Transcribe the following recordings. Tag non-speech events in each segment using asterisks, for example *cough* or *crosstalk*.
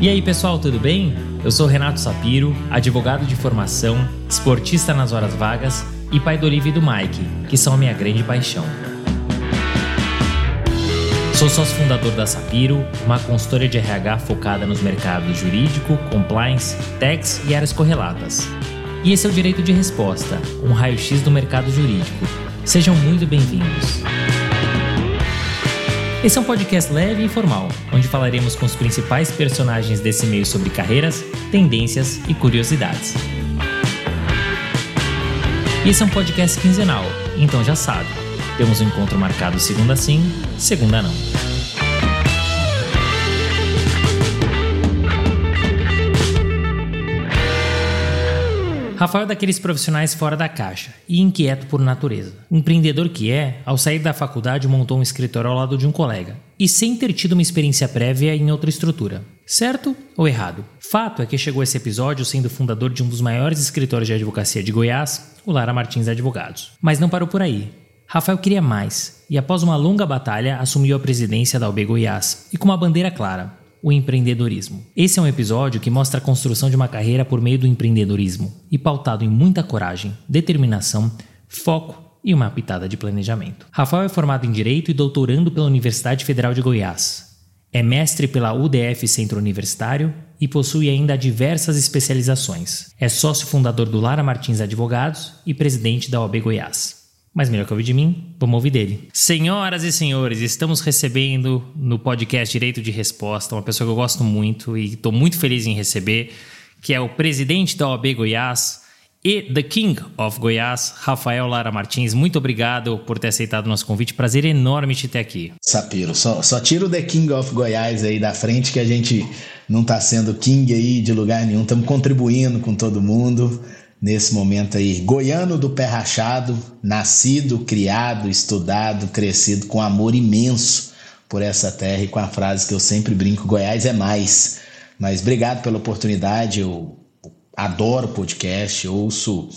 E aí, pessoal, tudo bem? Eu sou Renato Sapiro, advogado de formação, esportista nas horas vagas e pai do Olivia e do Mike, que são a minha grande paixão. Sou sócio fundador da Sapiro, uma consultoria de RH focada nos mercados jurídico, compliance, tax e áreas correlatas. E esse é o Direito de Resposta, um raio-x do mercado jurídico. Sejam muito bem-vindos. Esse é um podcast leve e informal, onde falaremos com os principais personagens desse meio sobre carreiras, tendências e curiosidades. Esse é um podcast quinzenal, então já sabe, temos um encontro marcado segunda sim, segunda não. Rafael é daqueles profissionais fora da caixa e inquieto por natureza. Empreendedor que é, ao sair da faculdade montou um escritório ao lado de um colega e sem ter tido uma experiência prévia em outra estrutura. Certo ou errado? Fato é que chegou esse episódio sendo fundador de um dos maiores escritórios de advocacia de Goiás, o Lara Martins Advogados. Mas não parou por aí. Rafael queria mais e, após uma longa batalha, assumiu a presidência da UB Goiás e com uma bandeira clara: o empreendedorismo. Esse é um episódio que mostra a construção de uma carreira por meio do empreendedorismo e pautado em muita coragem, determinação, foco e uma pitada de planejamento. Rafael é formado em Direito e doutorando pela Universidade Federal de Goiás. É mestre pela UDF Centro Universitário e possui ainda diversas especializações. É sócio fundador do Lara Martins Advogados e presidente da OAB Goiás. Mas melhor que ouvir de mim, vamos ouvir dele. Senhoras e senhores, estamos recebendo no podcast Direito de Resposta uma pessoa que eu gosto muito e estou muito feliz em receber, que é o presidente da OAB Goiás e The King of Goiás, Rafael Lara Martins. Muito obrigado por ter aceitado o nosso convite. Prazer enorme te ter aqui. Sapiro, só, só tira o The King of Goiás aí da frente que a gente não está sendo king aí de lugar nenhum. Estamos contribuindo com todo mundo nesse momento aí, goiano do pé rachado, nascido, criado, estudado, crescido com amor imenso por essa terra e com a frase que eu sempre brinco, Goiás é mais. Mas obrigado pela oportunidade, eu adoro podcast, ouço,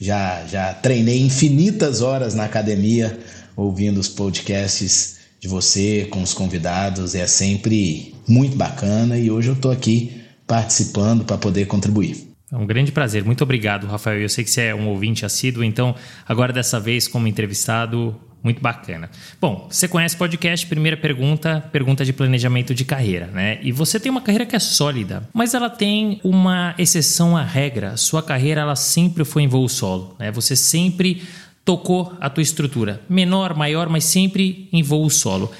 já, já treinei infinitas horas na academia ouvindo os podcasts de você com os convidados, é sempre muito bacana e hoje eu estou aqui participando para poder contribuir. É um grande prazer. Muito obrigado, Rafael. Eu sei que você é um ouvinte assíduo, então agora dessa vez como entrevistado, muito bacana. Bom, você conhece podcast? Primeira pergunta, pergunta de planejamento de carreira, né? E você tem uma carreira que é sólida, mas ela tem uma exceção à regra. Sua carreira ela sempre foi em voo solo, né? Você sempre tocou a tua estrutura, menor, maior, mas sempre em voo solo.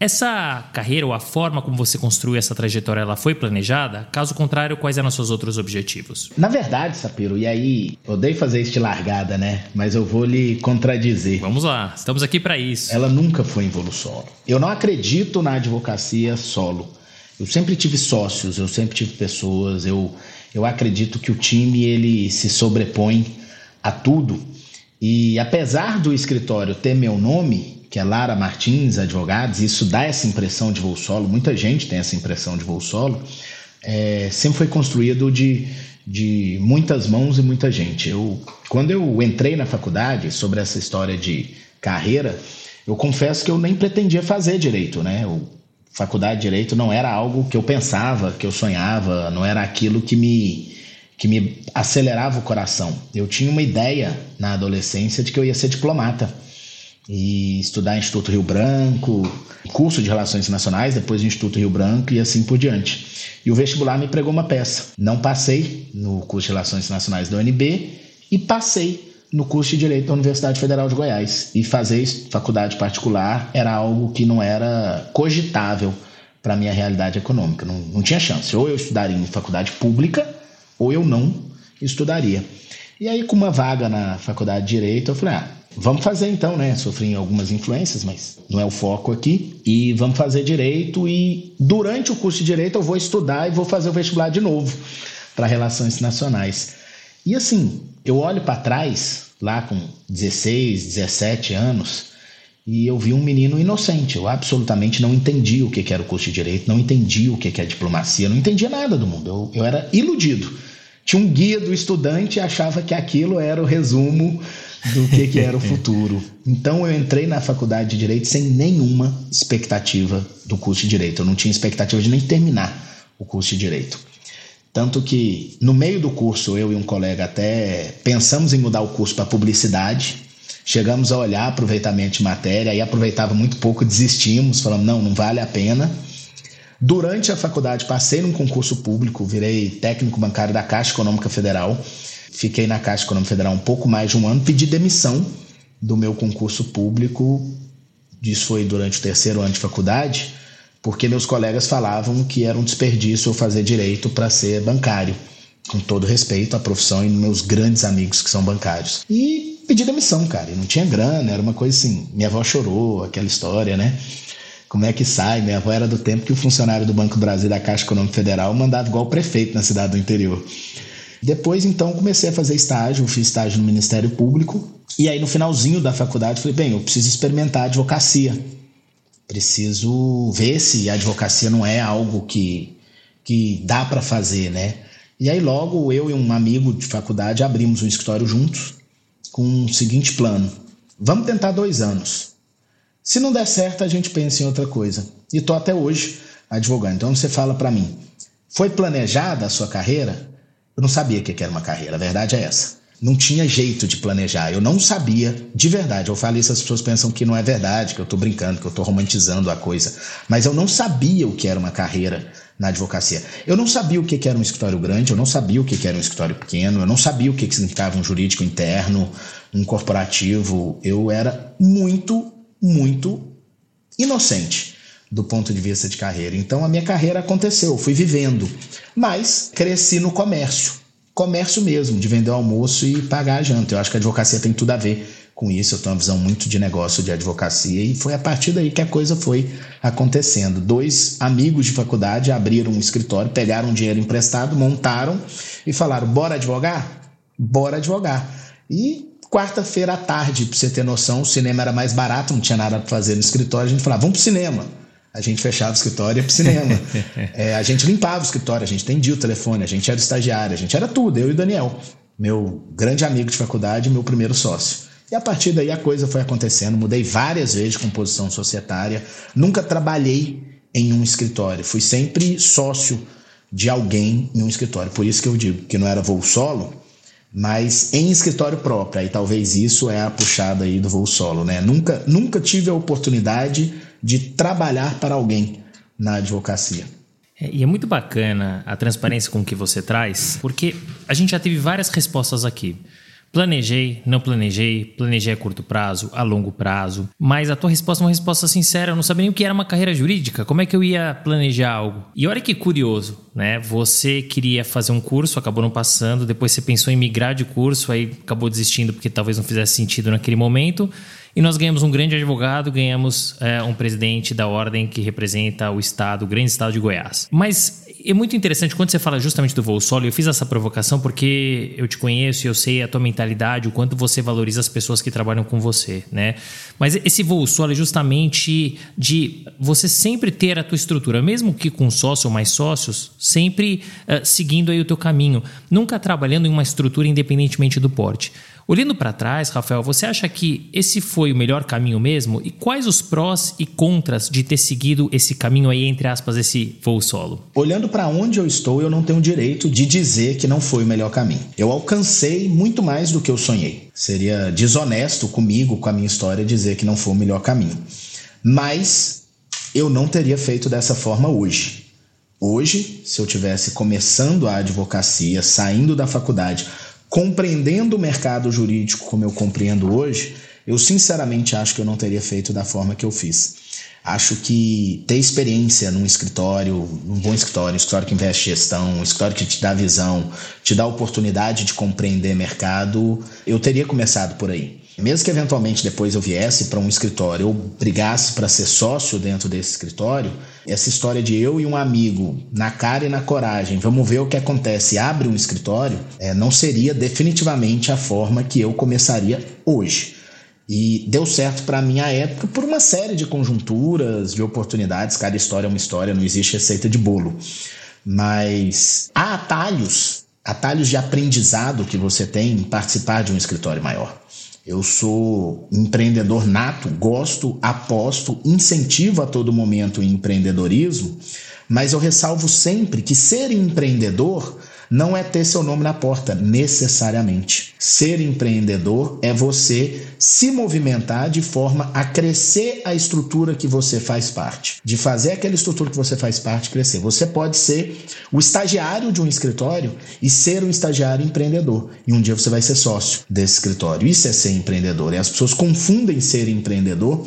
Essa carreira ou a forma como você construiu essa trajetória, ela foi planejada? Caso contrário, quais eram os seus outros objetivos? Na verdade, Sapiro, e aí, odeio fazer isso de largada, né? Mas eu vou lhe contradizer. Vamos lá, estamos aqui para isso. Ela nunca foi em voo solo. Eu não acredito na advocacia solo. Eu sempre tive sócios, eu sempre tive pessoas, eu, eu acredito que o time ele se sobrepõe a tudo. E apesar do escritório ter meu nome, que é Lara Martins Advogados, isso dá essa impressão de voo solo, muita gente tem essa impressão de voo solo, é, sempre foi construído de, de muitas mãos e muita gente. Eu, quando eu entrei na faculdade sobre essa história de carreira, eu confesso que eu nem pretendia fazer direito, né? Eu, faculdade de direito não era algo que eu pensava, que eu sonhava, não era aquilo que me que me acelerava o coração. Eu tinha uma ideia na adolescência de que eu ia ser diplomata e estudar Instituto Rio Branco, curso de Relações Internacionais, depois Instituto Rio Branco e assim por diante. E o vestibular me pregou uma peça. Não passei no curso de Relações Internacionais da UNB e passei no curso de Direito da Universidade Federal de Goiás. E fazer faculdade particular era algo que não era cogitável para minha realidade econômica. Não, não tinha chance. Ou eu estudaria em faculdade pública, ou eu não estudaria. E aí, com uma vaga na faculdade de Direito, eu falei, ah, Vamos fazer então, né? Sofri algumas influências, mas não é o foco aqui. E vamos fazer direito. E durante o curso de direito eu vou estudar e vou fazer o vestibular de novo para relações internacionais. E assim, eu olho para trás, lá com 16, 17 anos, e eu vi um menino inocente. Eu absolutamente não entendi o que era o curso de direito, não entendi o que é diplomacia, não entendia nada do mundo. Eu, eu era iludido. Tinha um guia do estudante e achava que aquilo era o resumo do que, que era o *laughs* futuro. Então eu entrei na faculdade de Direito sem nenhuma expectativa do curso de Direito. Eu não tinha expectativa de nem terminar o curso de Direito. Tanto que no meio do curso, eu e um colega até pensamos em mudar o curso para publicidade. Chegamos a olhar aproveitamento de matéria, aí aproveitava muito pouco, desistimos, falamos, não, não vale a pena. Durante a faculdade, passei num concurso público, virei técnico bancário da Caixa Econômica Federal. Fiquei na Caixa Econômica Federal um pouco mais de um ano, pedi demissão do meu concurso público. Isso foi durante o terceiro ano de faculdade, porque meus colegas falavam que era um desperdício eu fazer direito para ser bancário, com todo respeito à profissão e meus grandes amigos que são bancários. E pedi demissão, cara, e não tinha grana, era uma coisa assim. Minha avó chorou, aquela história, né? Como é que sai? Minha avó era do tempo que o funcionário do Banco Brasil da Caixa Econômica Federal mandava igual o prefeito na cidade do interior. Depois, então, comecei a fazer estágio, fiz estágio no Ministério Público. E aí, no finalzinho da faculdade, falei: bem, eu preciso experimentar a advocacia. Preciso ver se a advocacia não é algo que, que dá para fazer, né? E aí, logo, eu e um amigo de faculdade abrimos um escritório juntos com o seguinte plano: vamos tentar dois anos. Se não der certo, a gente pensa em outra coisa. E estou até hoje advogando. Então você fala para mim, foi planejada a sua carreira? Eu não sabia o que era uma carreira, a verdade é essa. Não tinha jeito de planejar, eu não sabia de verdade. Eu falo isso, as pessoas pensam que não é verdade, que eu estou brincando, que eu estou romantizando a coisa. Mas eu não sabia o que era uma carreira na advocacia. Eu não sabia o que era um escritório grande, eu não sabia o que era um escritório pequeno, eu não sabia o que significava um jurídico interno, um corporativo. Eu era muito muito inocente do ponto de vista de carreira. Então a minha carreira aconteceu, fui vivendo, mas cresci no comércio, comércio mesmo, de vender o almoço e pagar a janta. Eu acho que a advocacia tem tudo a ver com isso. Eu tenho uma visão muito de negócio de advocacia e foi a partir daí que a coisa foi acontecendo. Dois amigos de faculdade abriram um escritório, pegaram dinheiro emprestado, montaram e falaram: bora advogar? Bora advogar. E Quarta-feira à tarde, pra você ter noção, o cinema era mais barato, não tinha nada para fazer no escritório. A gente falava, vamos pro cinema. A gente fechava o escritório e ia pro cinema. *laughs* é, a gente limpava o escritório, a gente atendia o telefone, a gente era estagiário, a gente era tudo, eu e o Daniel, meu grande amigo de faculdade, meu primeiro sócio. E a partir daí a coisa foi acontecendo. Mudei várias vezes de composição societária. Nunca trabalhei em um escritório. Fui sempre sócio de alguém em um escritório. Por isso que eu digo que não era voo solo, mas em escritório próprio. Aí talvez isso é a puxada aí do voo solo, né? Nunca, nunca tive a oportunidade de trabalhar para alguém na advocacia. É, e é muito bacana a transparência com que você traz, porque a gente já teve várias respostas aqui. Planejei, não planejei, planejei a curto prazo, a longo prazo. Mas a tua resposta é uma resposta sincera. Eu não sabia nem o que era uma carreira jurídica. Como é que eu ia planejar algo? E olha que curioso, né? Você queria fazer um curso, acabou não passando. Depois você pensou em migrar de curso, aí acabou desistindo porque talvez não fizesse sentido naquele momento. E nós ganhamos um grande advogado, ganhamos é, um presidente da ordem que representa o estado, o grande estado de Goiás. Mas é muito interessante quando você fala justamente do voo solo. Eu fiz essa provocação porque eu te conheço e eu sei a tua mentalidade, o quanto você valoriza as pessoas que trabalham com você, né? Mas esse voo solo é justamente de você sempre ter a tua estrutura, mesmo que com sócio ou mais sócios, sempre uh, seguindo aí o teu caminho, nunca trabalhando em uma estrutura independentemente do porte. Olhando para trás, Rafael, você acha que esse foi o melhor caminho mesmo? E quais os prós e contras de ter seguido esse caminho aí, entre aspas, esse voo solo? Olhando para onde eu estou, eu não tenho direito de dizer que não foi o melhor caminho. Eu alcancei muito mais do que eu sonhei. Seria desonesto comigo, com a minha história, dizer que não foi o melhor caminho. Mas eu não teria feito dessa forma hoje. Hoje, se eu tivesse começando a advocacia, saindo da faculdade, compreendendo o mercado jurídico como eu compreendo hoje, eu sinceramente acho que eu não teria feito da forma que eu fiz. Acho que ter experiência num escritório, um bom escritório, um escritório que investe gestão, um escritório que te dá visão, te dá oportunidade de compreender mercado, eu teria começado por aí. Mesmo que eventualmente depois eu viesse para um escritório ou brigasse para ser sócio dentro desse escritório, essa história de eu e um amigo, na cara e na coragem, vamos ver o que acontece, abre um escritório, é, não seria definitivamente a forma que eu começaria hoje. E deu certo para mim à época por uma série de conjunturas, de oportunidades. Cada história é uma história, não existe receita de bolo. Mas há atalhos, atalhos de aprendizado que você tem em participar de um escritório maior. Eu sou empreendedor nato, gosto, aposto, incentivo a todo momento em empreendedorismo, Mas eu ressalvo sempre que ser empreendedor não é ter seu nome na porta, necessariamente. Ser empreendedor é você se movimentar de forma a crescer a estrutura que você faz parte, de fazer aquela estrutura que você faz parte crescer. Você pode ser o estagiário de um escritório e ser um estagiário empreendedor. E um dia você vai ser sócio desse escritório. Isso é ser empreendedor. E as pessoas confundem ser empreendedor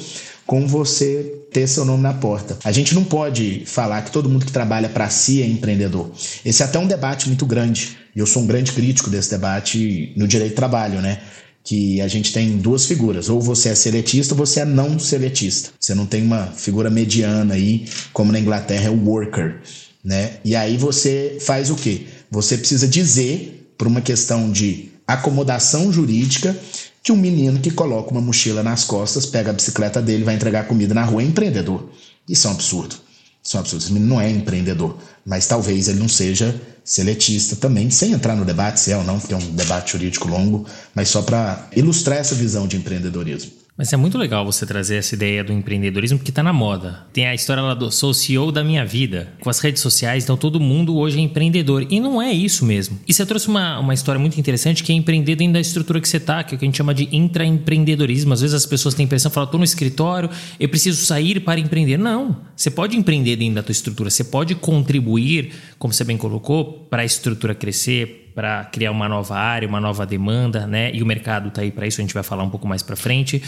com você ter seu nome na porta. A gente não pode falar que todo mundo que trabalha para si é empreendedor. Esse é até um debate muito grande. E eu sou um grande crítico desse debate no direito do trabalho, né? que a gente tem duas figuras, ou você é seletista ou você é não seletista. Você não tem uma figura mediana aí, como na Inglaterra é o worker, né? E aí você faz o quê? Você precisa dizer, por uma questão de acomodação jurídica, que um menino que coloca uma mochila nas costas, pega a bicicleta dele, vai entregar comida na rua é empreendedor. Isso é um absurdo. Isso é um absurdo. Esse menino não é empreendedor. Mas talvez ele não seja seletista também, sem entrar no debate se é ou não, porque é um debate jurídico longo, mas só para ilustrar essa visão de empreendedorismo. Mas é muito legal você trazer essa ideia do empreendedorismo que está na moda. Tem a história lá do sou CEO da minha vida. Com as redes sociais, então todo mundo hoje é empreendedor. E não é isso mesmo. E você trouxe uma, uma história muito interessante que é empreender dentro da estrutura que você está, que é o que a gente chama de intraempreendedorismo. Às vezes as pessoas têm a impressão, falam, estou no escritório, eu preciso sair para empreender. Não. Você pode empreender dentro da tua estrutura. Você pode contribuir, como você bem colocou, para a estrutura crescer, para criar uma nova área, uma nova demanda, né? E o mercado está aí para isso, a gente vai falar um pouco mais para frente.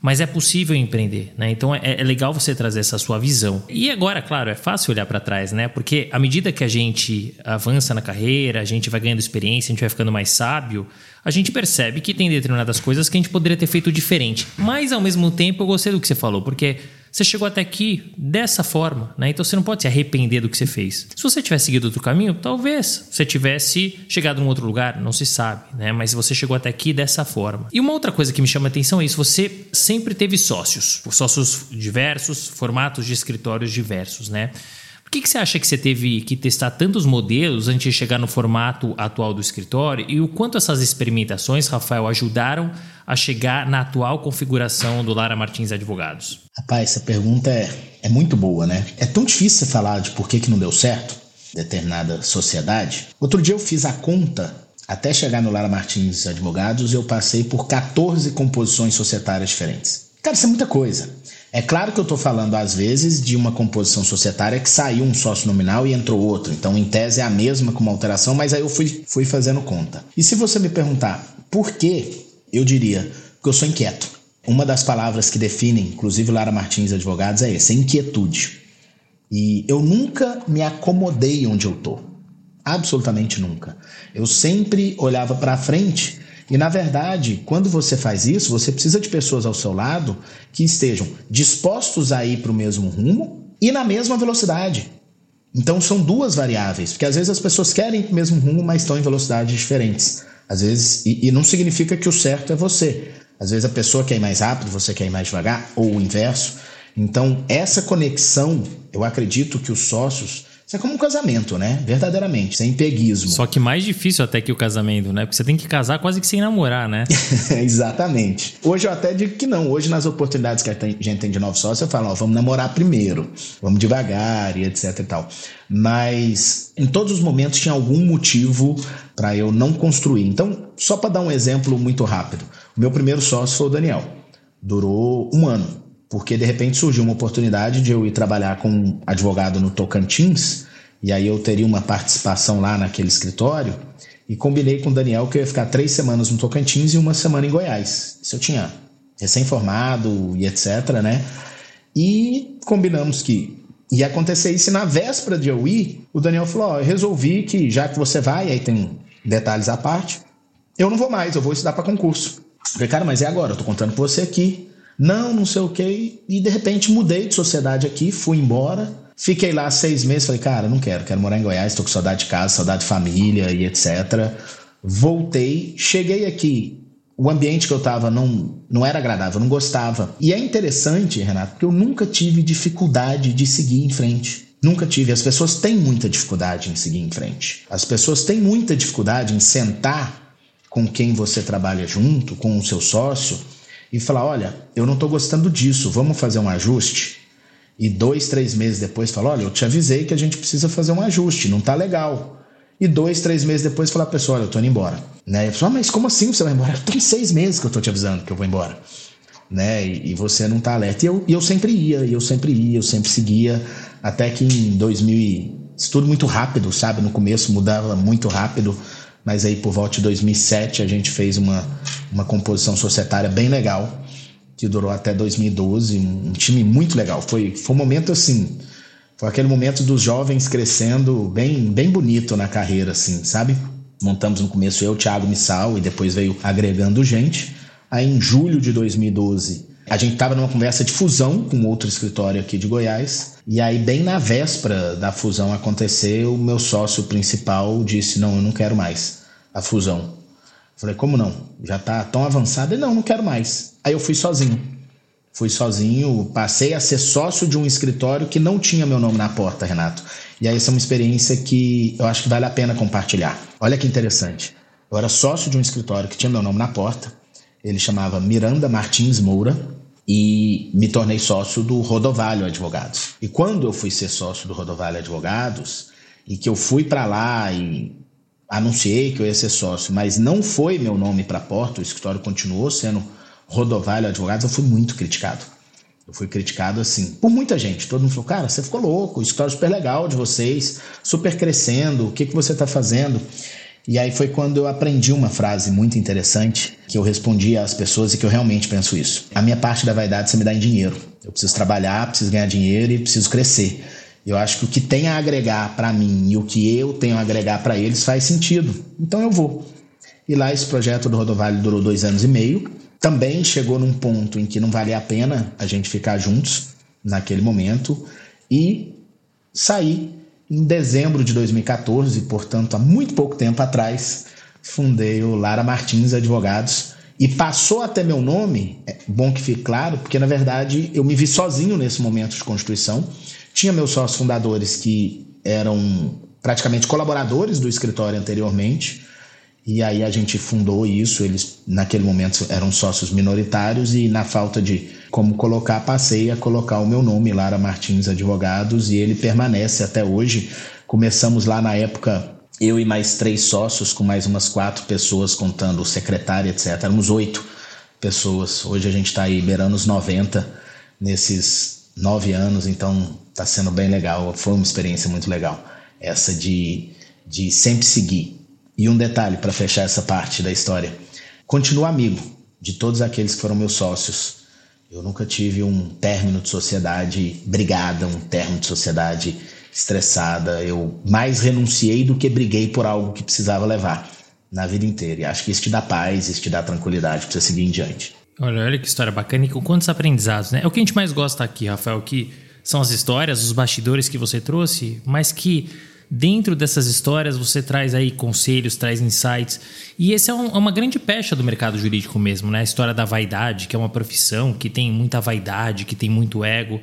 Mas é possível empreender, né? Então é, é, legal você trazer essa sua visão. E agora, claro, é fácil olhar para trás, né? Porque à medida que a gente avança na carreira, a gente vai ganhando experiência, a gente vai ficando mais sábio, a gente percebe que tem determinadas coisas que a gente poderia ter feito diferente. Mas ao mesmo tempo, eu gostei do que você falou, porque você chegou até aqui dessa forma, né? Então você não pode se arrepender do que você fez. Se você tivesse seguido outro caminho, talvez você tivesse chegado em outro lugar, não se sabe, né? Mas você chegou até aqui dessa forma. E uma outra coisa que me chama a atenção é isso: você sempre teve sócios, sócios diversos, formatos de escritórios diversos, né? Que, que você acha que você teve que testar tantos modelos antes de chegar no formato atual do escritório e o quanto essas experimentações, Rafael, ajudaram a chegar na atual configuração do Lara Martins Advogados? Rapaz, essa pergunta é, é muito boa, né? É tão difícil você falar de por que, que não deu certo determinada sociedade. Outro dia eu fiz a conta até chegar no Lara Martins Advogados, eu passei por 14 composições societárias diferentes. Cara, isso é muita coisa. É claro que eu estou falando, às vezes, de uma composição societária que saiu um sócio nominal e entrou outro. Então, em tese, é a mesma com uma alteração, mas aí eu fui, fui fazendo conta. E se você me perguntar por que, eu diria que eu sou inquieto. Uma das palavras que definem, inclusive Lara Martins Advogados, é essa, é inquietude. E eu nunca me acomodei onde eu estou. Absolutamente nunca. Eu sempre olhava para frente e na verdade, quando você faz isso, você precisa de pessoas ao seu lado que estejam dispostos a ir para o mesmo rumo e na mesma velocidade. Então são duas variáveis, porque às vezes as pessoas querem ir para o mesmo rumo, mas estão em velocidades diferentes. Às vezes, e, e não significa que o certo é você. Às vezes a pessoa quer ir mais rápido, você quer ir mais devagar, ou o inverso. Então, essa conexão, eu acredito que os sócios isso é como um casamento, né? Verdadeiramente, sem peguismo. Só que mais difícil até que o casamento, né? Porque você tem que casar quase que sem namorar, né? *laughs* Exatamente. Hoje eu até digo que não. Hoje, nas oportunidades que a gente tem de novo sócio, eu falo, ó, vamos namorar primeiro, vamos devagar e etc e tal. Mas em todos os momentos tinha algum motivo para eu não construir. Então, só para dar um exemplo muito rápido. O meu primeiro sócio foi o Daniel. Durou um ano porque de repente surgiu uma oportunidade de eu ir trabalhar com um advogado no Tocantins, e aí eu teria uma participação lá naquele escritório, e combinei com o Daniel que eu ia ficar três semanas no Tocantins e uma semana em Goiás. Isso eu tinha recém-formado e etc, né? E combinamos que ia acontecer isso, e na véspera de eu ir, o Daniel falou, ó, eu resolvi que já que você vai, aí tem detalhes à parte, eu não vou mais, eu vou estudar para concurso. Eu falei, cara, mas é agora, eu tô contando com você aqui, não, não sei o que. E de repente mudei de sociedade aqui, fui embora. Fiquei lá seis meses, falei, cara, não quero, quero morar em Goiás, estou com saudade de casa, saudade de família e etc. Voltei, cheguei aqui. O ambiente que eu estava não, não era agradável, não gostava. E é interessante, Renato, porque eu nunca tive dificuldade de seguir em frente. Nunca tive. As pessoas têm muita dificuldade em seguir em frente. As pessoas têm muita dificuldade em sentar com quem você trabalha junto, com o seu sócio, e falar: olha, eu não estou gostando disso, vamos fazer um ajuste. E dois, três meses depois falou: olha, eu te avisei que a gente precisa fazer um ajuste, não tá legal. E dois, três meses depois falar, pessoal, olha, eu tô indo embora. Né? Eu falei, ah, mas como assim você vai embora? Tem seis meses que eu tô te avisando que eu vou embora. Né? E, e você não tá alerta. E eu, e eu sempre ia, eu sempre ia, eu sempre seguia, até que em 2000, isso tudo muito rápido, sabe? No começo mudava muito rápido, mas aí por volta de 2007 a gente fez uma, uma composição societária bem legal, que durou até 2012, um time muito legal. Foi, foi um momento assim foi aquele momento dos jovens crescendo bem, bem bonito na carreira, assim, sabe? Montamos no começo eu, Thiago Missal, e depois veio agregando gente. Aí em julho de 2012, a gente estava numa conversa de fusão com outro escritório aqui de Goiás. E aí, bem na véspera da fusão acontecer, o meu sócio principal disse: Não, eu não quero mais a fusão. Falei, como não? Já está tão avançado? Ele, não, não quero mais. Aí eu fui sozinho. Fui sozinho, passei a ser sócio de um escritório que não tinha meu nome na porta, Renato. E aí essa é uma experiência que eu acho que vale a pena compartilhar. Olha que interessante. Eu era sócio de um escritório que tinha meu nome na porta. Ele chamava Miranda Martins Moura e me tornei sócio do Rodovalho Advogados. E quando eu fui ser sócio do Rodovalho Advogados e que eu fui para lá e anunciei que eu ia ser sócio, mas não foi meu nome para a porta, o escritório continuou sendo Rodovalho Advogados, eu fui muito criticado. Eu fui criticado assim, por muita gente. Todo mundo falou, cara, você ficou louco, o escritório é super legal de vocês, super crescendo, o que, que você está fazendo? E aí foi quando eu aprendi uma frase muito interessante que eu respondi às pessoas e que eu realmente penso isso. A minha parte da vaidade você me dá em dinheiro. Eu preciso trabalhar, preciso ganhar dinheiro e preciso crescer. Eu acho que o que tem a agregar para mim e o que eu tenho a agregar para eles faz sentido. Então eu vou. E lá esse projeto do Rodovalho durou dois anos e meio também chegou num ponto em que não valia a pena a gente ficar juntos naquele momento e saí em dezembro de 2014, portanto, há muito pouco tempo atrás, fundei o Lara Martins Advogados e passou até meu nome, é bom que fique claro, porque na verdade eu me vi sozinho nesse momento de constituição. Tinha meus sócios fundadores que eram praticamente colaboradores do escritório anteriormente, e aí a gente fundou isso, eles naquele momento eram sócios minoritários e na falta de como colocar, passei a colocar o meu nome, Lara Martins Advogados, e ele permanece até hoje. Começamos lá na época, eu e mais três sócios, com mais umas quatro pessoas, contando o secretário, etc. Éramos oito pessoas. Hoje a gente está aí beirando os 90 nesses nove anos, então está sendo bem legal. Foi uma experiência muito legal, essa de, de sempre seguir e um detalhe para fechar essa parte da história: continuo amigo de todos aqueles que foram meus sócios. Eu nunca tive um término de sociedade brigada, um término de sociedade estressada. Eu mais renunciei do que briguei por algo que precisava levar na vida inteira. E acho que isso te dá paz, isso te dá tranquilidade para você seguir em diante. Olha, olha que história bacana e com quantos aprendizados, né? É o que a gente mais gosta aqui, Rafael, que são as histórias, os bastidores que você trouxe, mas que Dentro dessas histórias você traz aí conselhos, traz insights. E esse é, um, é, uma grande pecha do mercado jurídico mesmo, né? A história da vaidade, que é uma profissão que tem muita vaidade, que tem muito ego.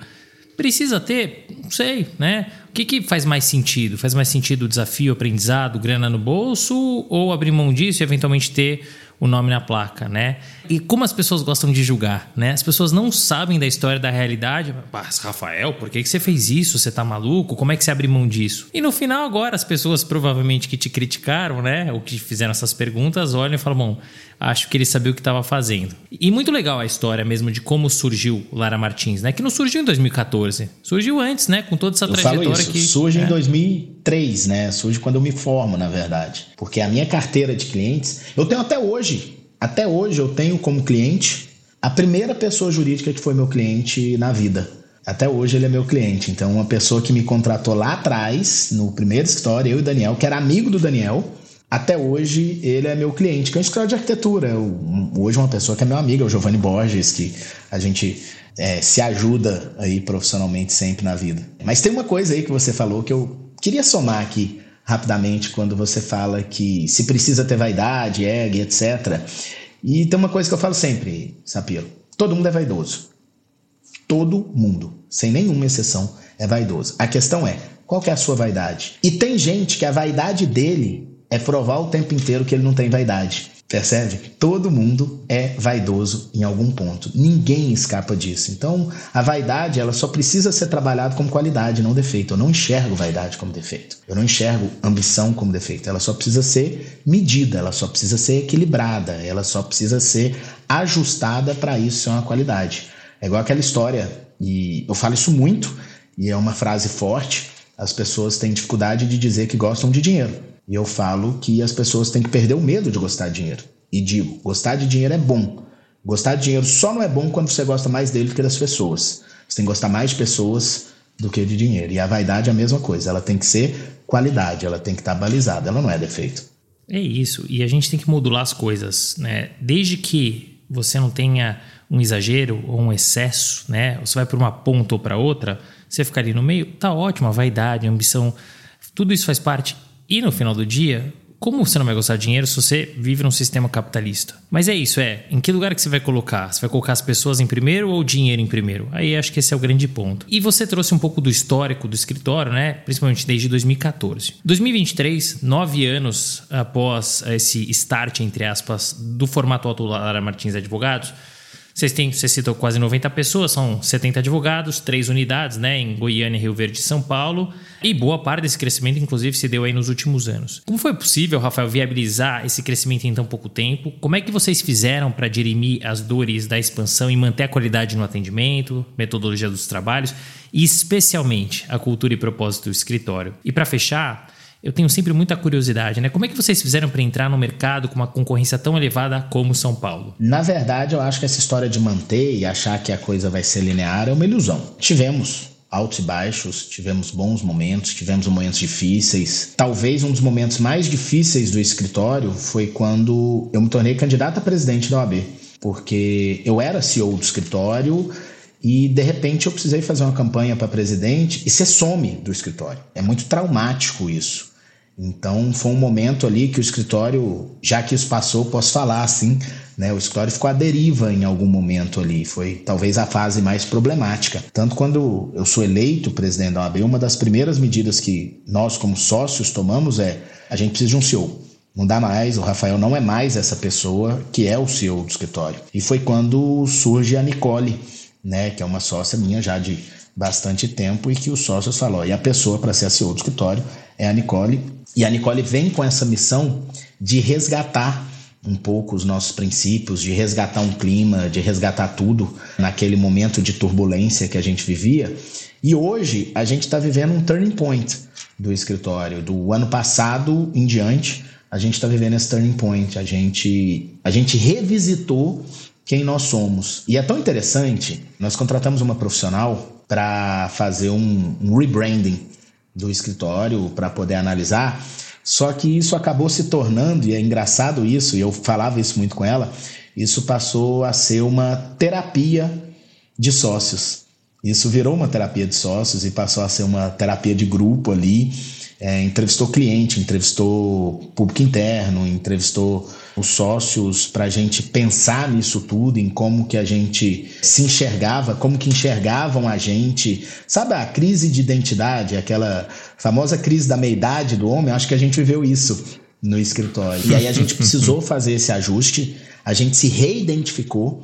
Precisa ter, não sei, né? O que, que faz mais sentido? Faz mais sentido o desafio, aprendizado, grana no bolso ou abrir mão disso e eventualmente ter o nome na placa, né? E como as pessoas gostam de julgar, né? As pessoas não sabem da história da realidade. Mas, Rafael, por que, que você fez isso? Você tá maluco? Como é que você abre mão disso? E no final, agora, as pessoas provavelmente que te criticaram, né? Ou que fizeram essas perguntas, olham e falam: bom, acho que ele sabia o que estava fazendo. E muito legal a história mesmo de como surgiu Lara Martins, né? Que não surgiu em 2014. Surgiu antes, né? Com toda essa eu trajetória falo isso. que. Surge é. em 2003, né? Surge quando eu me formo, na verdade. Porque a minha carteira de clientes, eu tenho até hoje. Até hoje eu tenho como cliente a primeira pessoa jurídica que foi meu cliente na vida. Até hoje ele é meu cliente. Então, uma pessoa que me contratou lá atrás, no primeiro escritório, eu e o Daniel, que era amigo do Daniel, até hoje ele é meu cliente, que é um escritório de arquitetura. Eu, hoje uma pessoa que é meu amigo, é o Giovanni Borges, que a gente é, se ajuda aí profissionalmente sempre na vida. Mas tem uma coisa aí que você falou que eu queria somar aqui rapidamente quando você fala que se precisa ter vaidade, ego, etc. E tem uma coisa que eu falo sempre, Sapiro. Todo mundo é vaidoso. Todo mundo, sem nenhuma exceção, é vaidoso. A questão é, qual que é a sua vaidade? E tem gente que a vaidade dele é provar o tempo inteiro que ele não tem vaidade. Percebe? Todo mundo é vaidoso em algum ponto. Ninguém escapa disso. Então, a vaidade, ela só precisa ser trabalhada como qualidade, não defeito. Eu não enxergo vaidade como defeito. Eu não enxergo ambição como defeito. Ela só precisa ser medida, ela só precisa ser equilibrada, ela só precisa ser ajustada para isso ser uma qualidade. É igual aquela história, e eu falo isso muito, e é uma frase forte. As pessoas têm dificuldade de dizer que gostam de dinheiro. E eu falo que as pessoas têm que perder o medo de gostar de dinheiro. E digo, gostar de dinheiro é bom. Gostar de dinheiro só não é bom quando você gosta mais dele do que das pessoas. Você tem que gostar mais de pessoas do que de dinheiro. E a vaidade é a mesma coisa. Ela tem que ser qualidade, ela tem que estar balizada, ela não é defeito. É isso. E a gente tem que modular as coisas, né? Desde que você não tenha um exagero ou um excesso, né? Você vai para uma ponta ou para outra, você fica ali no meio, tá ótimo, a vaidade, a ambição, tudo isso faz parte e no final do dia, como você não vai gostar de dinheiro se você vive num sistema capitalista? Mas é isso, é. Em que lugar que você vai colocar? Você vai colocar as pessoas em primeiro ou o dinheiro em primeiro? Aí acho que esse é o grande ponto. E você trouxe um pouco do histórico do escritório, né? Principalmente desde 2014. 2023, nove anos após esse start, entre aspas, do formato Auto Lara Martins Advogados, vocês têm, você citou quase 90 pessoas, são 70 advogados, três unidades, né, em Goiânia, Rio Verde e São Paulo. E boa parte desse crescimento, inclusive, se deu aí nos últimos anos. Como foi possível, Rafael, viabilizar esse crescimento em tão pouco tempo? Como é que vocês fizeram para dirimir as dores da expansão e manter a qualidade no atendimento, metodologia dos trabalhos e, especialmente, a cultura e propósito do escritório? E para fechar, eu tenho sempre muita curiosidade, né? Como é que vocês fizeram para entrar no mercado com uma concorrência tão elevada como São Paulo? Na verdade, eu acho que essa história de manter e achar que a coisa vai ser linear é uma ilusão. Tivemos altos e baixos, tivemos bons momentos, tivemos momentos difíceis. Talvez um dos momentos mais difíceis do escritório foi quando eu me tornei candidato a presidente da OAB, porque eu era CEO do escritório e de repente eu precisei fazer uma campanha para presidente e você some do escritório. É muito traumático isso. Então foi um momento ali que o escritório, já que isso passou, posso falar assim, né? O escritório ficou à deriva em algum momento ali. Foi talvez a fase mais problemática. Tanto quando eu sou eleito presidente da OAB, uma das primeiras medidas que nós, como sócios, tomamos é a gente precisa de um CEO. Não dá mais, o Rafael não é mais essa pessoa que é o CEO do escritório. E foi quando surge a Nicole, né? Que é uma sócia minha já de bastante tempo e que os sócios falou, e a pessoa para ser a CEO do escritório é a Nicole e a Nicole vem com essa missão de resgatar um pouco os nossos princípios, de resgatar um clima, de resgatar tudo naquele momento de turbulência que a gente vivia. E hoje a gente está vivendo um turning point do escritório. Do ano passado em diante, a gente está vivendo esse turning point. A gente, a gente revisitou quem nós somos. E é tão interessante, nós contratamos uma profissional para fazer um, um rebranding do escritório para poder analisar. Só que isso acabou se tornando, e é engraçado isso, e eu falava isso muito com ela, isso passou a ser uma terapia de sócios. Isso virou uma terapia de sócios e passou a ser uma terapia de grupo ali é, entrevistou cliente, entrevistou público interno, entrevistou os sócios para a gente pensar nisso tudo, em como que a gente se enxergava, como que enxergavam a gente. Sabe a crise de identidade, aquela famosa crise da meia-idade do homem? Acho que a gente viveu isso no escritório. E aí a gente *laughs* precisou fazer esse ajuste, a gente se reidentificou.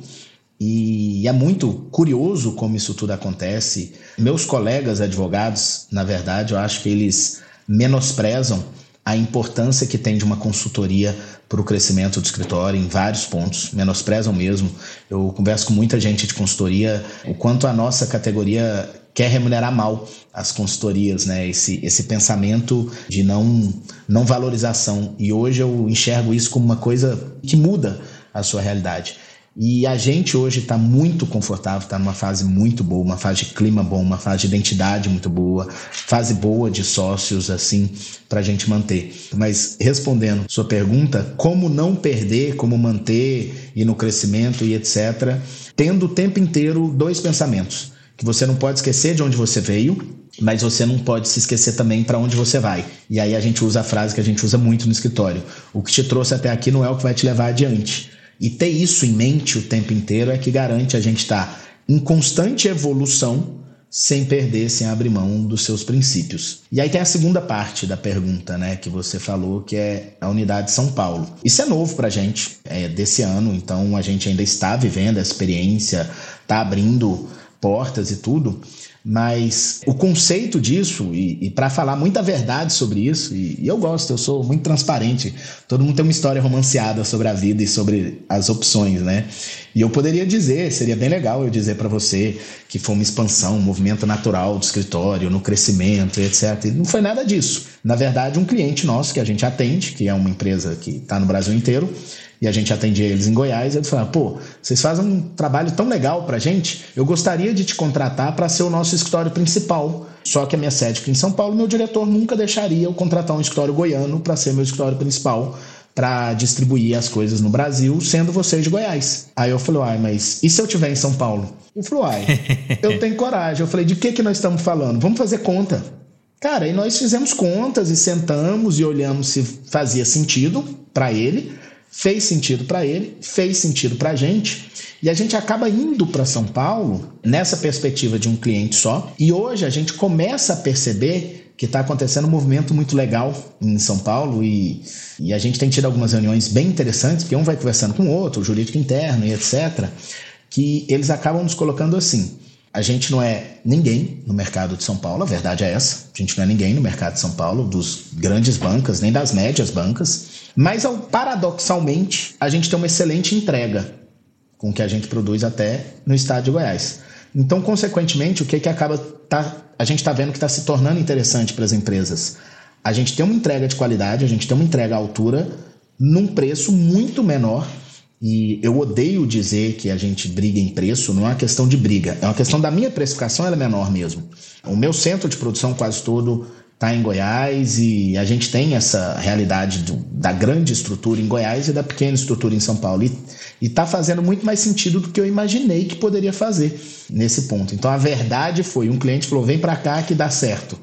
E é muito curioso como isso tudo acontece. Meus colegas advogados, na verdade, eu acho que eles menosprezam a importância que tem de uma consultoria para o crescimento do escritório em vários pontos, menosprezam mesmo. Eu converso com muita gente de consultoria, o quanto a nossa categoria quer remunerar mal as consultorias, né? Esse, esse pensamento de não, não valorização. E hoje eu enxergo isso como uma coisa que muda a sua realidade. E a gente hoje está muito confortável, está numa fase muito boa, uma fase de clima bom, uma fase de identidade muito boa, fase boa de sócios, assim, para a gente manter. Mas respondendo sua pergunta, como não perder, como manter e no crescimento e etc., tendo o tempo inteiro dois pensamentos. Que você não pode esquecer de onde você veio, mas você não pode se esquecer também para onde você vai. E aí a gente usa a frase que a gente usa muito no escritório: o que te trouxe até aqui não é o que vai te levar adiante. E ter isso em mente o tempo inteiro é que garante a gente estar tá em constante evolução sem perder, sem abrir mão dos seus princípios. E aí tem a segunda parte da pergunta, né, que você falou, que é a unidade São Paulo. Isso é novo para a gente, é desse ano, então a gente ainda está vivendo a experiência, está abrindo portas e tudo. Mas o conceito disso, e, e para falar muita verdade sobre isso, e, e, eu gosto, eu sou muito transparente, todo mundo tem uma história romanceada sobre a vida e sobre as opções, né? E eu poderia dizer, seria bem legal eu dizer para você que foi uma expansão, um movimento natural do escritório, no crescimento, etc. E não foi nada disso. Na verdade, um cliente nosso que a gente atende, que é uma empresa que está no Brasil inteiro, e a gente atendia eles em Goiás, eles falaram, pô, vocês fazem um trabalho tão legal pra gente, eu gostaria de te contratar para ser o nosso escritório principal. Só que a minha sede aqui em São Paulo, meu diretor nunca deixaria eu contratar um escritório goiano para ser meu escritório principal para distribuir as coisas no Brasil, sendo vocês de Goiás. Aí eu falei, ai, mas e se eu tiver em São Paulo? Ele falou, ai, eu *laughs* tenho coragem. Eu falei, de que que nós estamos falando? Vamos fazer conta. Cara, e nós fizemos contas e sentamos e olhamos se fazia sentido para ele fez sentido para ele, fez sentido para a gente. E a gente acaba indo para São Paulo nessa perspectiva de um cliente só. E hoje a gente começa a perceber que está acontecendo um movimento muito legal em São Paulo e, e a gente tem tido algumas reuniões bem interessantes, porque um vai conversando com o outro, jurídico interno e etc., que eles acabam nos colocando assim. A gente não é ninguém no mercado de São Paulo, a verdade é essa. A gente não é ninguém no mercado de São Paulo, dos grandes bancas, nem das médias bancas. Mas, paradoxalmente, a gente tem uma excelente entrega com o que a gente produz até no estado de Goiás. Então, consequentemente, o que, que acaba. Tá, a gente está vendo que está se tornando interessante para as empresas? A gente tem uma entrega de qualidade, a gente tem uma entrega à altura, num preço muito menor e eu odeio dizer que a gente briga em preço, não é uma questão de briga, é uma questão da minha precificação, ela é menor mesmo. O meu centro de produção quase todo está em Goiás e a gente tem essa realidade do, da grande estrutura em Goiás e da pequena estrutura em São Paulo. E está fazendo muito mais sentido do que eu imaginei que poderia fazer nesse ponto. Então a verdade foi: um cliente falou, vem para cá que dá certo.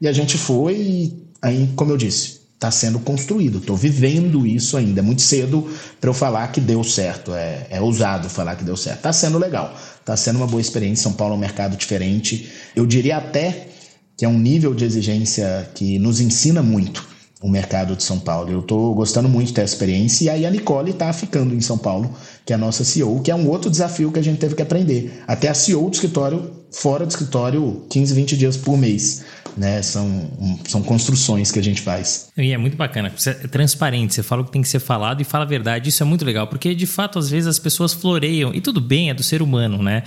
E a gente foi e aí, como eu disse, está sendo construído. Estou vivendo isso ainda. É muito cedo para eu falar que deu certo. É, é ousado falar que deu certo. Está sendo legal. Está sendo uma boa experiência. São Paulo é um mercado diferente. Eu diria até que é um nível de exigência que nos ensina muito o mercado de São Paulo. Eu estou gostando muito dessa experiência e aí a Nicole está ficando em São Paulo, que é a nossa CEO, que é um outro desafio que a gente teve que aprender. Até a CEO do escritório, fora do escritório, 15, 20 dias por mês né? São, são construções que a gente faz. E é muito bacana, é transparente, você fala o que tem que ser falado e fala a verdade. Isso é muito legal, porque de fato, às vezes as pessoas floreiam, e tudo bem, é do ser humano, né?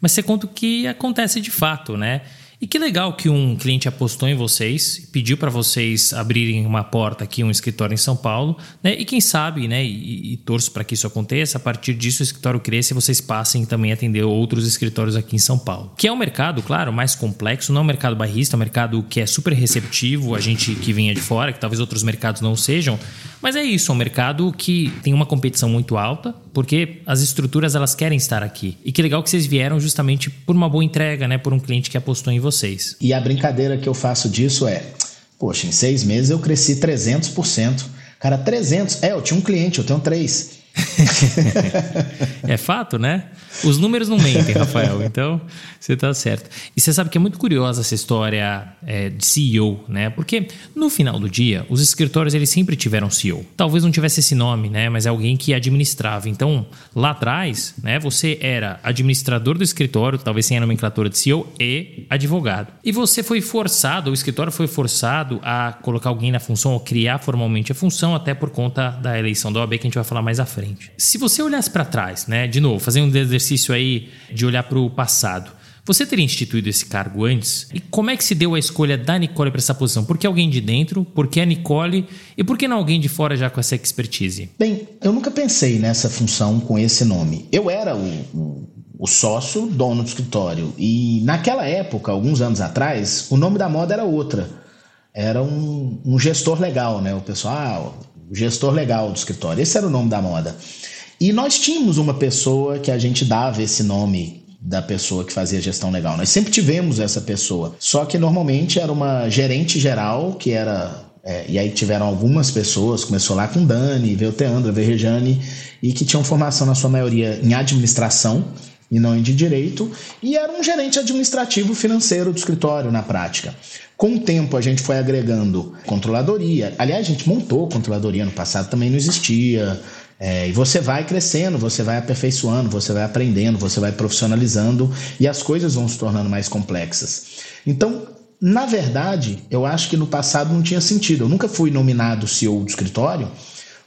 Mas você conta o que acontece de fato, né? E que legal que um cliente apostou em vocês, pediu para vocês abrirem uma porta aqui, um escritório em São Paulo, né? E quem sabe, né? E, e torço para que isso aconteça. A partir disso, o escritório cresça e vocês passem também a atender outros escritórios aqui em São Paulo. Que é um mercado, claro, mais complexo, não é um mercado barrista, é um mercado que é super receptivo, a gente que vinha de fora, que talvez outros mercados não sejam, mas é isso, é um mercado que tem uma competição muito alta, porque as estruturas elas querem estar aqui. E que legal que vocês vieram justamente por uma boa entrega, né? Por um cliente que apostou em vocês. E a brincadeira que eu faço disso é, poxa, em seis meses eu cresci 300%. Cara, 300. É, eu tinha um cliente, eu tenho três. *laughs* é fato, né? Os números não mentem, Rafael, então você está certo. E você sabe que é muito curiosa essa história é, de CEO, né? Porque no final do dia, os escritórios eles sempre tiveram CEO. Talvez não tivesse esse nome, né? Mas é alguém que administrava. Então, lá atrás, né? Você era administrador do escritório, talvez sem a nomenclatura de CEO, e advogado. E você foi forçado, o escritório foi forçado a colocar alguém na função ou criar formalmente a função, até por conta da eleição da OAB que a gente vai falar mais à frente. Se você olhasse para trás, né? De novo, fazendo um exercício aí de olhar para o passado. Você teria instituído esse cargo antes? E como é que se deu a escolha da Nicole para essa posição? Por que alguém de dentro? Por que a Nicole? E por que não alguém de fora já com essa expertise? Bem, eu nunca pensei nessa função com esse nome. Eu era o, o, o sócio, dono do escritório. E naquela época, alguns anos atrás, o nome da moda era outra. Era um, um gestor legal, né? O pessoal, ah, o gestor legal do escritório. Esse era o nome da moda. E nós tínhamos uma pessoa que a gente dava esse nome da pessoa que fazia gestão legal. Nós sempre tivemos essa pessoa. Só que normalmente era uma gerente geral que era. É, e aí tiveram algumas pessoas, começou lá com Dani, veio Teandra, veio Rejane, e que tinham formação na sua maioria em administração e não de direito, e era um gerente administrativo financeiro do escritório na prática. Com o tempo a gente foi agregando controladoria. Aliás, a gente montou controladoria no passado, também não existia. É, e você vai crescendo, você vai aperfeiçoando, você vai aprendendo, você vai profissionalizando e as coisas vão se tornando mais complexas. Então, na verdade, eu acho que no passado não tinha sentido. Eu nunca fui nominado CEO do escritório,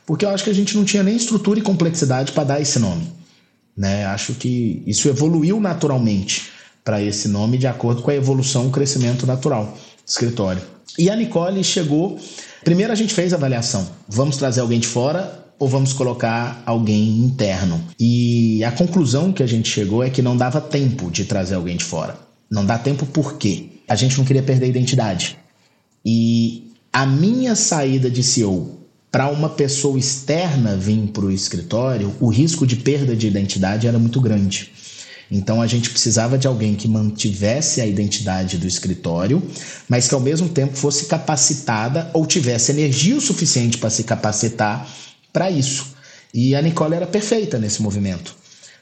porque eu acho que a gente não tinha nem estrutura e complexidade para dar esse nome. Né? Acho que isso evoluiu naturalmente para esse nome de acordo com a evolução o crescimento natural escritório. E a Nicole chegou. Primeiro a gente fez a avaliação. Vamos trazer alguém de fora ou vamos colocar alguém interno? E a conclusão que a gente chegou é que não dava tempo de trazer alguém de fora. Não dá tempo por quê? A gente não queria perder a identidade. E a minha saída de CEO para uma pessoa externa vir para o escritório, o risco de perda de identidade era muito grande. Então a gente precisava de alguém que mantivesse a identidade do escritório, mas que ao mesmo tempo fosse capacitada ou tivesse energia o suficiente para se capacitar para isso. E a Nicole era perfeita nesse movimento.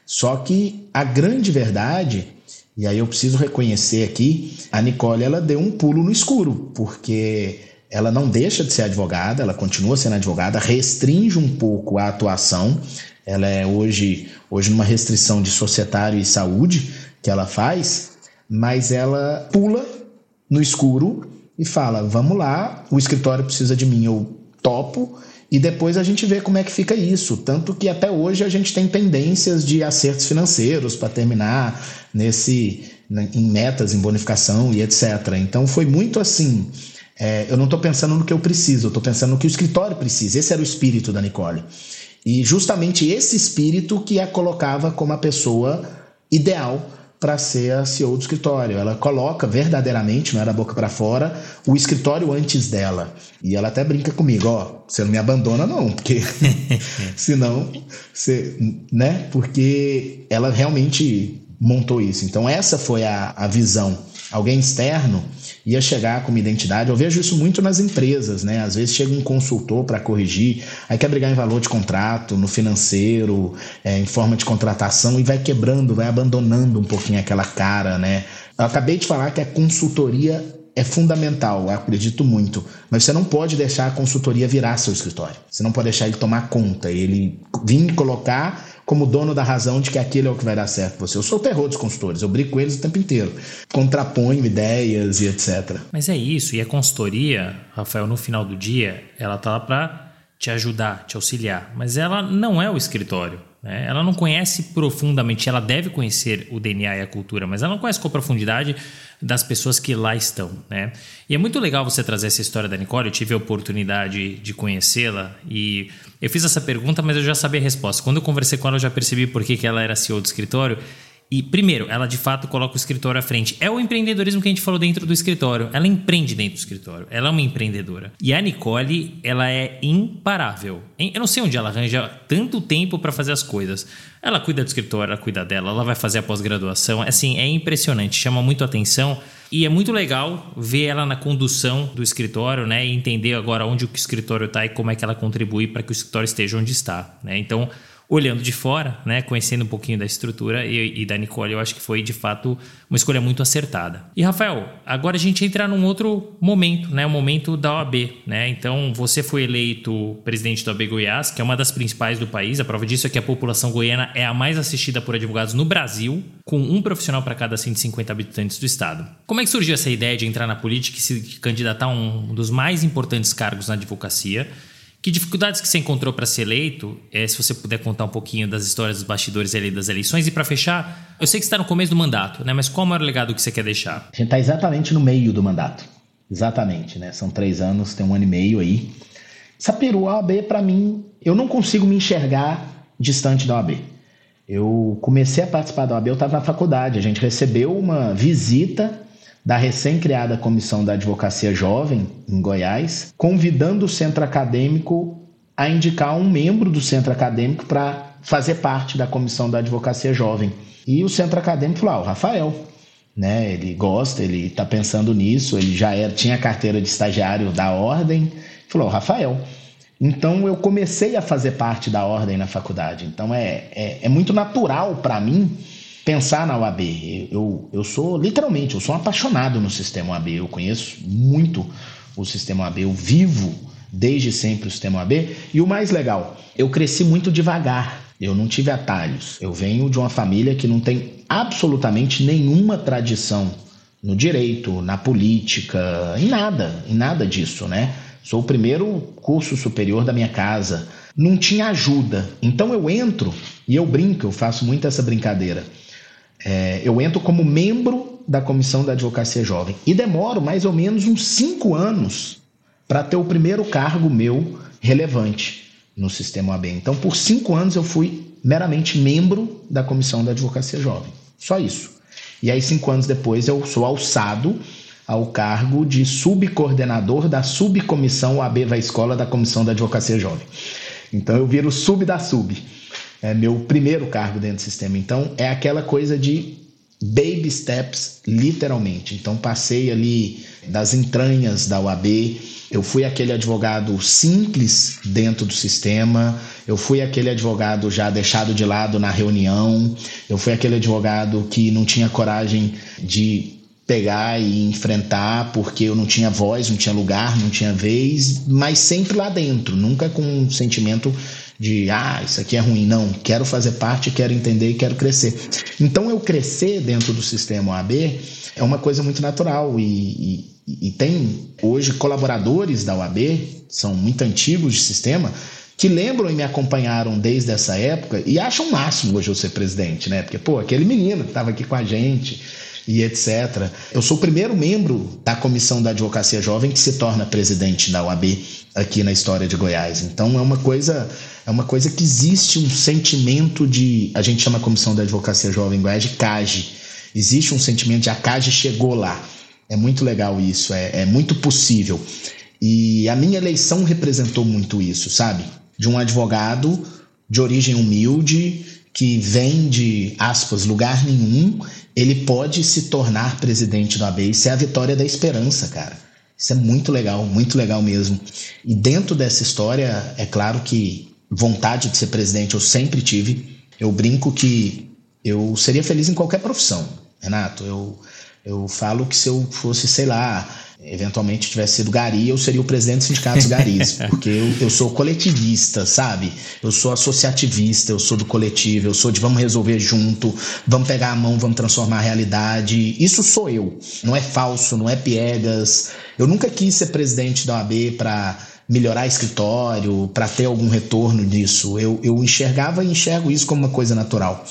Só que a grande verdade e aí eu preciso reconhecer aqui, a Nicole ela deu um pulo no escuro, porque ela não deixa de ser advogada, ela continua sendo advogada, restringe um pouco a atuação. Ela é hoje, hoje numa restrição de societário e saúde que ela faz, mas ela pula no escuro e fala: "Vamos lá, o escritório precisa de mim, eu topo". E depois a gente vê como é que fica isso. Tanto que até hoje a gente tem tendências de acertos financeiros para terminar nesse né, em metas, em bonificação e etc. Então foi muito assim. É, eu não estou pensando no que eu preciso, eu estou pensando no que o escritório precisa. Esse era o espírito da Nicole. E justamente esse espírito que a colocava como a pessoa ideal para ser a CEO do escritório. Ela coloca verdadeiramente, não era boca para fora, o escritório antes dela. E ela até brinca comigo, ó, você não me abandona não, porque *laughs* senão você, né? Porque ela realmente montou isso. Então essa foi a, a visão. Alguém externo ia chegar com uma identidade. Eu vejo isso muito nas empresas, né? Às vezes chega um consultor para corrigir, aí quer brigar em valor de contrato, no financeiro, é, em forma de contratação e vai quebrando, vai abandonando um pouquinho aquela cara, né? Eu acabei de falar que a consultoria é fundamental, acredito muito. Mas você não pode deixar a consultoria virar seu escritório. Você não pode deixar ele tomar conta, ele vir colocar como dono da razão de que aquilo é o que vai dar certo você. Eu sou o terror dos consultores, eu brigo com eles o tempo inteiro. Contraponho ideias e etc. Mas é isso, e a consultoria, Rafael, no final do dia, ela tá lá para te ajudar, te auxiliar, mas ela não é o escritório. Né? Ela não conhece profundamente, ela deve conhecer o DNA e a cultura, mas ela não conhece com profundidade das pessoas que lá estão. Né? E é muito legal você trazer essa história da Nicole. Eu tive a oportunidade de conhecê-la e eu fiz essa pergunta, mas eu já sabia a resposta. Quando eu conversei com ela, eu já percebi por que, que ela era CEO do escritório. E, primeiro, ela de fato coloca o escritório à frente. É o empreendedorismo que a gente falou dentro do escritório. Ela empreende dentro do escritório. Ela é uma empreendedora. E a Nicole, ela é imparável. Eu não sei onde ela arranja tanto tempo para fazer as coisas. Ela cuida do escritório, ela cuida dela, ela vai fazer a pós-graduação. Assim, é impressionante, chama muito atenção. E é muito legal ver ela na condução do escritório, né? E entender agora onde o escritório está e como é que ela contribui para que o escritório esteja onde está, né? Então, olhando de fora, né, conhecendo um pouquinho da estrutura e, e, da Nicole, eu acho que foi de fato uma escolha muito acertada. E Rafael, agora a gente entra num outro momento, né, o momento da OAB, né? Então você foi eleito presidente da OAB Goiás, que é uma das principais do país. A prova disso é que a população goiana é a mais assistida por advogados no Brasil, com um profissional para cada 150 habitantes do estado. Como é que surgiu essa ideia de entrar na política e se candidatar a um dos mais importantes cargos na advocacia? Que dificuldades que você encontrou para ser eleito? É, se você puder contar um pouquinho das histórias dos bastidores ali das eleições. E para fechar, eu sei que está no começo do mandato, né? Mas qual é o legado que você quer deixar? A gente está exatamente no meio do mandato. Exatamente, né? São três anos, tem um ano e meio aí. Essa peru, a OAB, para mim, eu não consigo me enxergar distante da OAB. Eu comecei a participar da OAB, eu estava na faculdade. A gente recebeu uma visita da recém-criada Comissão da Advocacia Jovem, em Goiás, convidando o centro acadêmico a indicar um membro do centro acadêmico para fazer parte da Comissão da Advocacia Jovem. E o centro acadêmico falou: ah, o Rafael. Né, ele gosta, ele está pensando nisso, ele já era, tinha carteira de estagiário da ordem, falou, Rafael. Então eu comecei a fazer parte da ordem na faculdade. Então é, é, é muito natural para mim pensar na UAB. Eu, eu sou, literalmente, eu sou um apaixonado no sistema UAB. Eu conheço muito o sistema UAB. Eu vivo desde sempre o sistema UAB. E o mais legal, eu cresci muito devagar. Eu não tive atalhos. Eu venho de uma família que não tem absolutamente nenhuma tradição no direito, na política, em nada, em nada disso, né? Sou o primeiro curso superior da minha casa. Não tinha ajuda. Então eu entro e eu brinco, eu faço muito essa brincadeira. É, eu entro como membro da comissão da advocacia jovem e demoro mais ou menos uns cinco anos para ter o primeiro cargo meu relevante no sistema OAB. Então, por cinco anos eu fui meramente membro da comissão da advocacia jovem. Só isso. E aí, cinco anos depois, eu sou alçado ao cargo de subcoordenador da subcomissão OAB vai escola da comissão da advocacia jovem. Então, eu viro sub da sub. É meu primeiro cargo dentro do sistema. Então, é aquela coisa de baby steps, literalmente. Então, passei ali das entranhas da OAB eu fui aquele advogado simples dentro do sistema, eu fui aquele advogado já deixado de lado na reunião, eu fui aquele advogado que não tinha coragem de pegar e enfrentar porque eu não tinha voz, não tinha lugar, não tinha vez, mas sempre lá dentro, nunca com um sentimento de ah, isso aqui é ruim, não, quero fazer parte, quero entender e quero crescer. Então eu crescer dentro do sistema OAB é uma coisa muito natural e, e e tem hoje colaboradores da UAB, são muito antigos de sistema, que lembram e me acompanharam desde essa época e acham o máximo hoje eu ser presidente, né? Porque, pô, aquele menino que estava aqui com a gente e etc. Eu sou o primeiro membro da comissão da advocacia jovem que se torna presidente da UAB aqui na história de Goiás. Então é uma coisa é uma coisa que existe um sentimento de a gente chama a comissão da advocacia jovem em Goiás de CAGE. Existe um sentimento de a CAGE chegou lá. É muito legal isso, é, é muito possível. E a minha eleição representou muito isso, sabe? De um advogado de origem humilde, que vem de, aspas, lugar nenhum, ele pode se tornar presidente do AB. Isso é a vitória da esperança, cara. Isso é muito legal, muito legal mesmo. E dentro dessa história, é claro que vontade de ser presidente eu sempre tive. Eu brinco que eu seria feliz em qualquer profissão, Renato. Eu eu falo que se eu fosse, sei lá, eventualmente tivesse sido gari, eu seria o presidente do sindicato dos garis, *laughs* porque eu, eu sou coletivista, sabe? Eu sou associativista, eu sou do coletivo, eu sou de vamos resolver junto, vamos pegar a mão, vamos transformar a realidade. Isso sou eu. Não é falso, não é piegas. Eu nunca quis ser presidente da OAB para melhorar escritório, para ter algum retorno disso. Eu, eu enxergava e enxergo isso como uma coisa natural.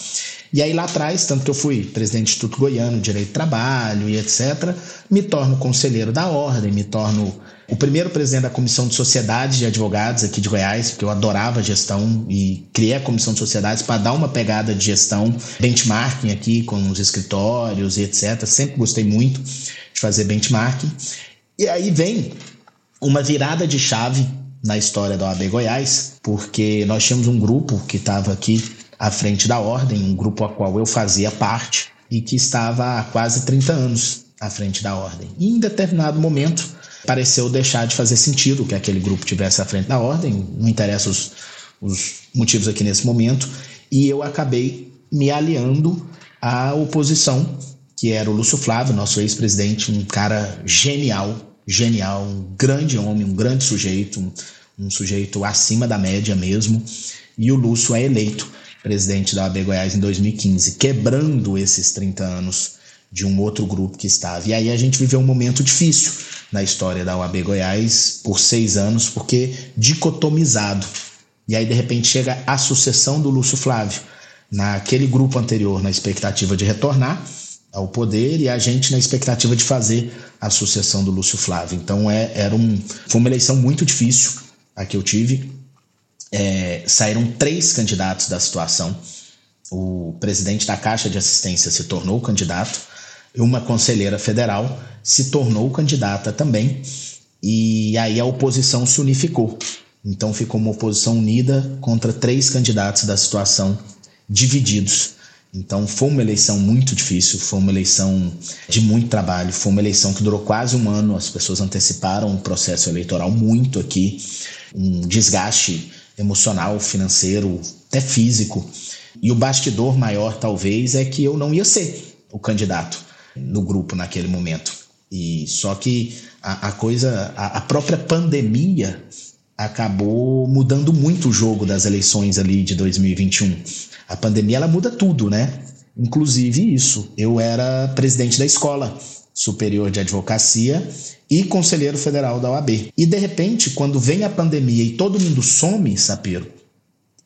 E aí lá atrás, tanto que eu fui presidente do Instituto Goiano, Direito do Trabalho e etc., me torno conselheiro da ordem, me torno o primeiro presidente da Comissão de Sociedades de Advogados aqui de Goiás, porque eu adorava gestão e criei a Comissão de Sociedades para dar uma pegada de gestão, benchmarking aqui com os escritórios e etc. Sempre gostei muito de fazer benchmarking. E aí vem uma virada de chave na história da OAB Goiás, porque nós tínhamos um grupo que estava aqui à frente da ordem, um grupo a qual eu fazia parte e que estava há quase 30 anos à frente da ordem. E em determinado momento pareceu deixar de fazer sentido que aquele grupo tivesse à frente da ordem, não interessa os, os motivos aqui nesse momento, e eu acabei me aliando à oposição, que era o Lúcio Flávio, nosso ex-presidente, um cara genial, genial, um grande homem, um grande sujeito, um, um sujeito acima da média mesmo, e o Lúcio é eleito presidente da AB Goiás em 2015, quebrando esses 30 anos de um outro grupo que estava. E aí a gente viveu um momento difícil na história da UAB Goiás por seis anos, porque dicotomizado. E aí, de repente, chega a sucessão do Lúcio Flávio, naquele grupo anterior, na expectativa de retornar ao poder, e a gente na expectativa de fazer a sucessão do Lúcio Flávio. Então, é, era um, foi uma eleição muito difícil a que eu tive é, saíram três candidatos da situação. O presidente da Caixa de Assistência se tornou candidato, uma conselheira federal se tornou candidata também, e aí a oposição se unificou. Então ficou uma oposição unida contra três candidatos da situação divididos. Então foi uma eleição muito difícil, foi uma eleição de muito trabalho, foi uma eleição que durou quase um ano. As pessoas anteciparam o processo eleitoral muito aqui, um desgaste emocional, financeiro, até físico. e o bastidor maior, talvez, é que eu não ia ser o candidato no grupo naquele momento. E só que a, a coisa, a, a própria pandemia acabou mudando muito o jogo das eleições ali de 2021. A pandemia ela muda tudo, né? Inclusive isso. Eu era presidente da escola superior de advocacia e conselheiro federal da OAB. E de repente, quando vem a pandemia e todo mundo some, Sapiro,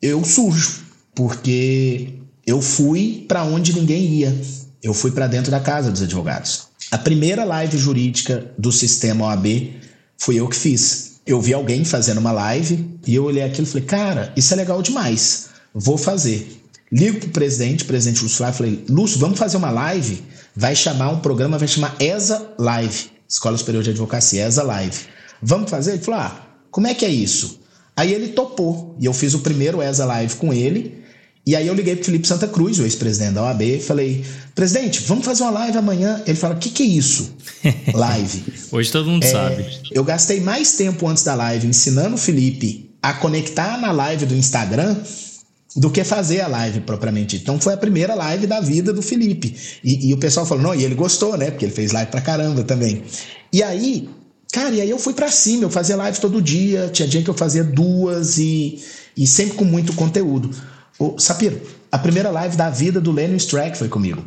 eu surjo, porque eu fui para onde ninguém ia. Eu fui para dentro da casa dos advogados. A primeira live jurídica do sistema OAB fui eu que fiz. Eu vi alguém fazendo uma live e eu olhei aquilo e falei, cara, isso é legal demais, vou fazer. Ligo pro presidente, presidente Lúcio Flávio, falei, Lúcio, vamos fazer uma live? Vai chamar um programa, vai chamar ESA Live, Escola Superior de Advocacia, ESA Live. Vamos fazer? Ele falou, ah, como é que é isso? Aí ele topou, e eu fiz o primeiro ESA Live com ele, e aí eu liguei pro Felipe Santa Cruz, o ex-presidente da OAB, e falei, presidente, vamos fazer uma live amanhã? Ele fala, o que, que é isso? *laughs* Live. Hoje todo mundo é, sabe. Eu gastei mais tempo antes da live ensinando o Felipe a conectar na live do Instagram do que fazer a live propriamente. Então foi a primeira live da vida do Felipe. E, e, o pessoal falou, não, e ele gostou, né? Porque ele fez live pra caramba também. E aí, cara, e aí eu fui para cima, eu fazia live todo dia, tinha dia que eu fazia duas e, e sempre com muito conteúdo. Ô, Sapiro, a primeira live da vida do Lennon Strack foi comigo.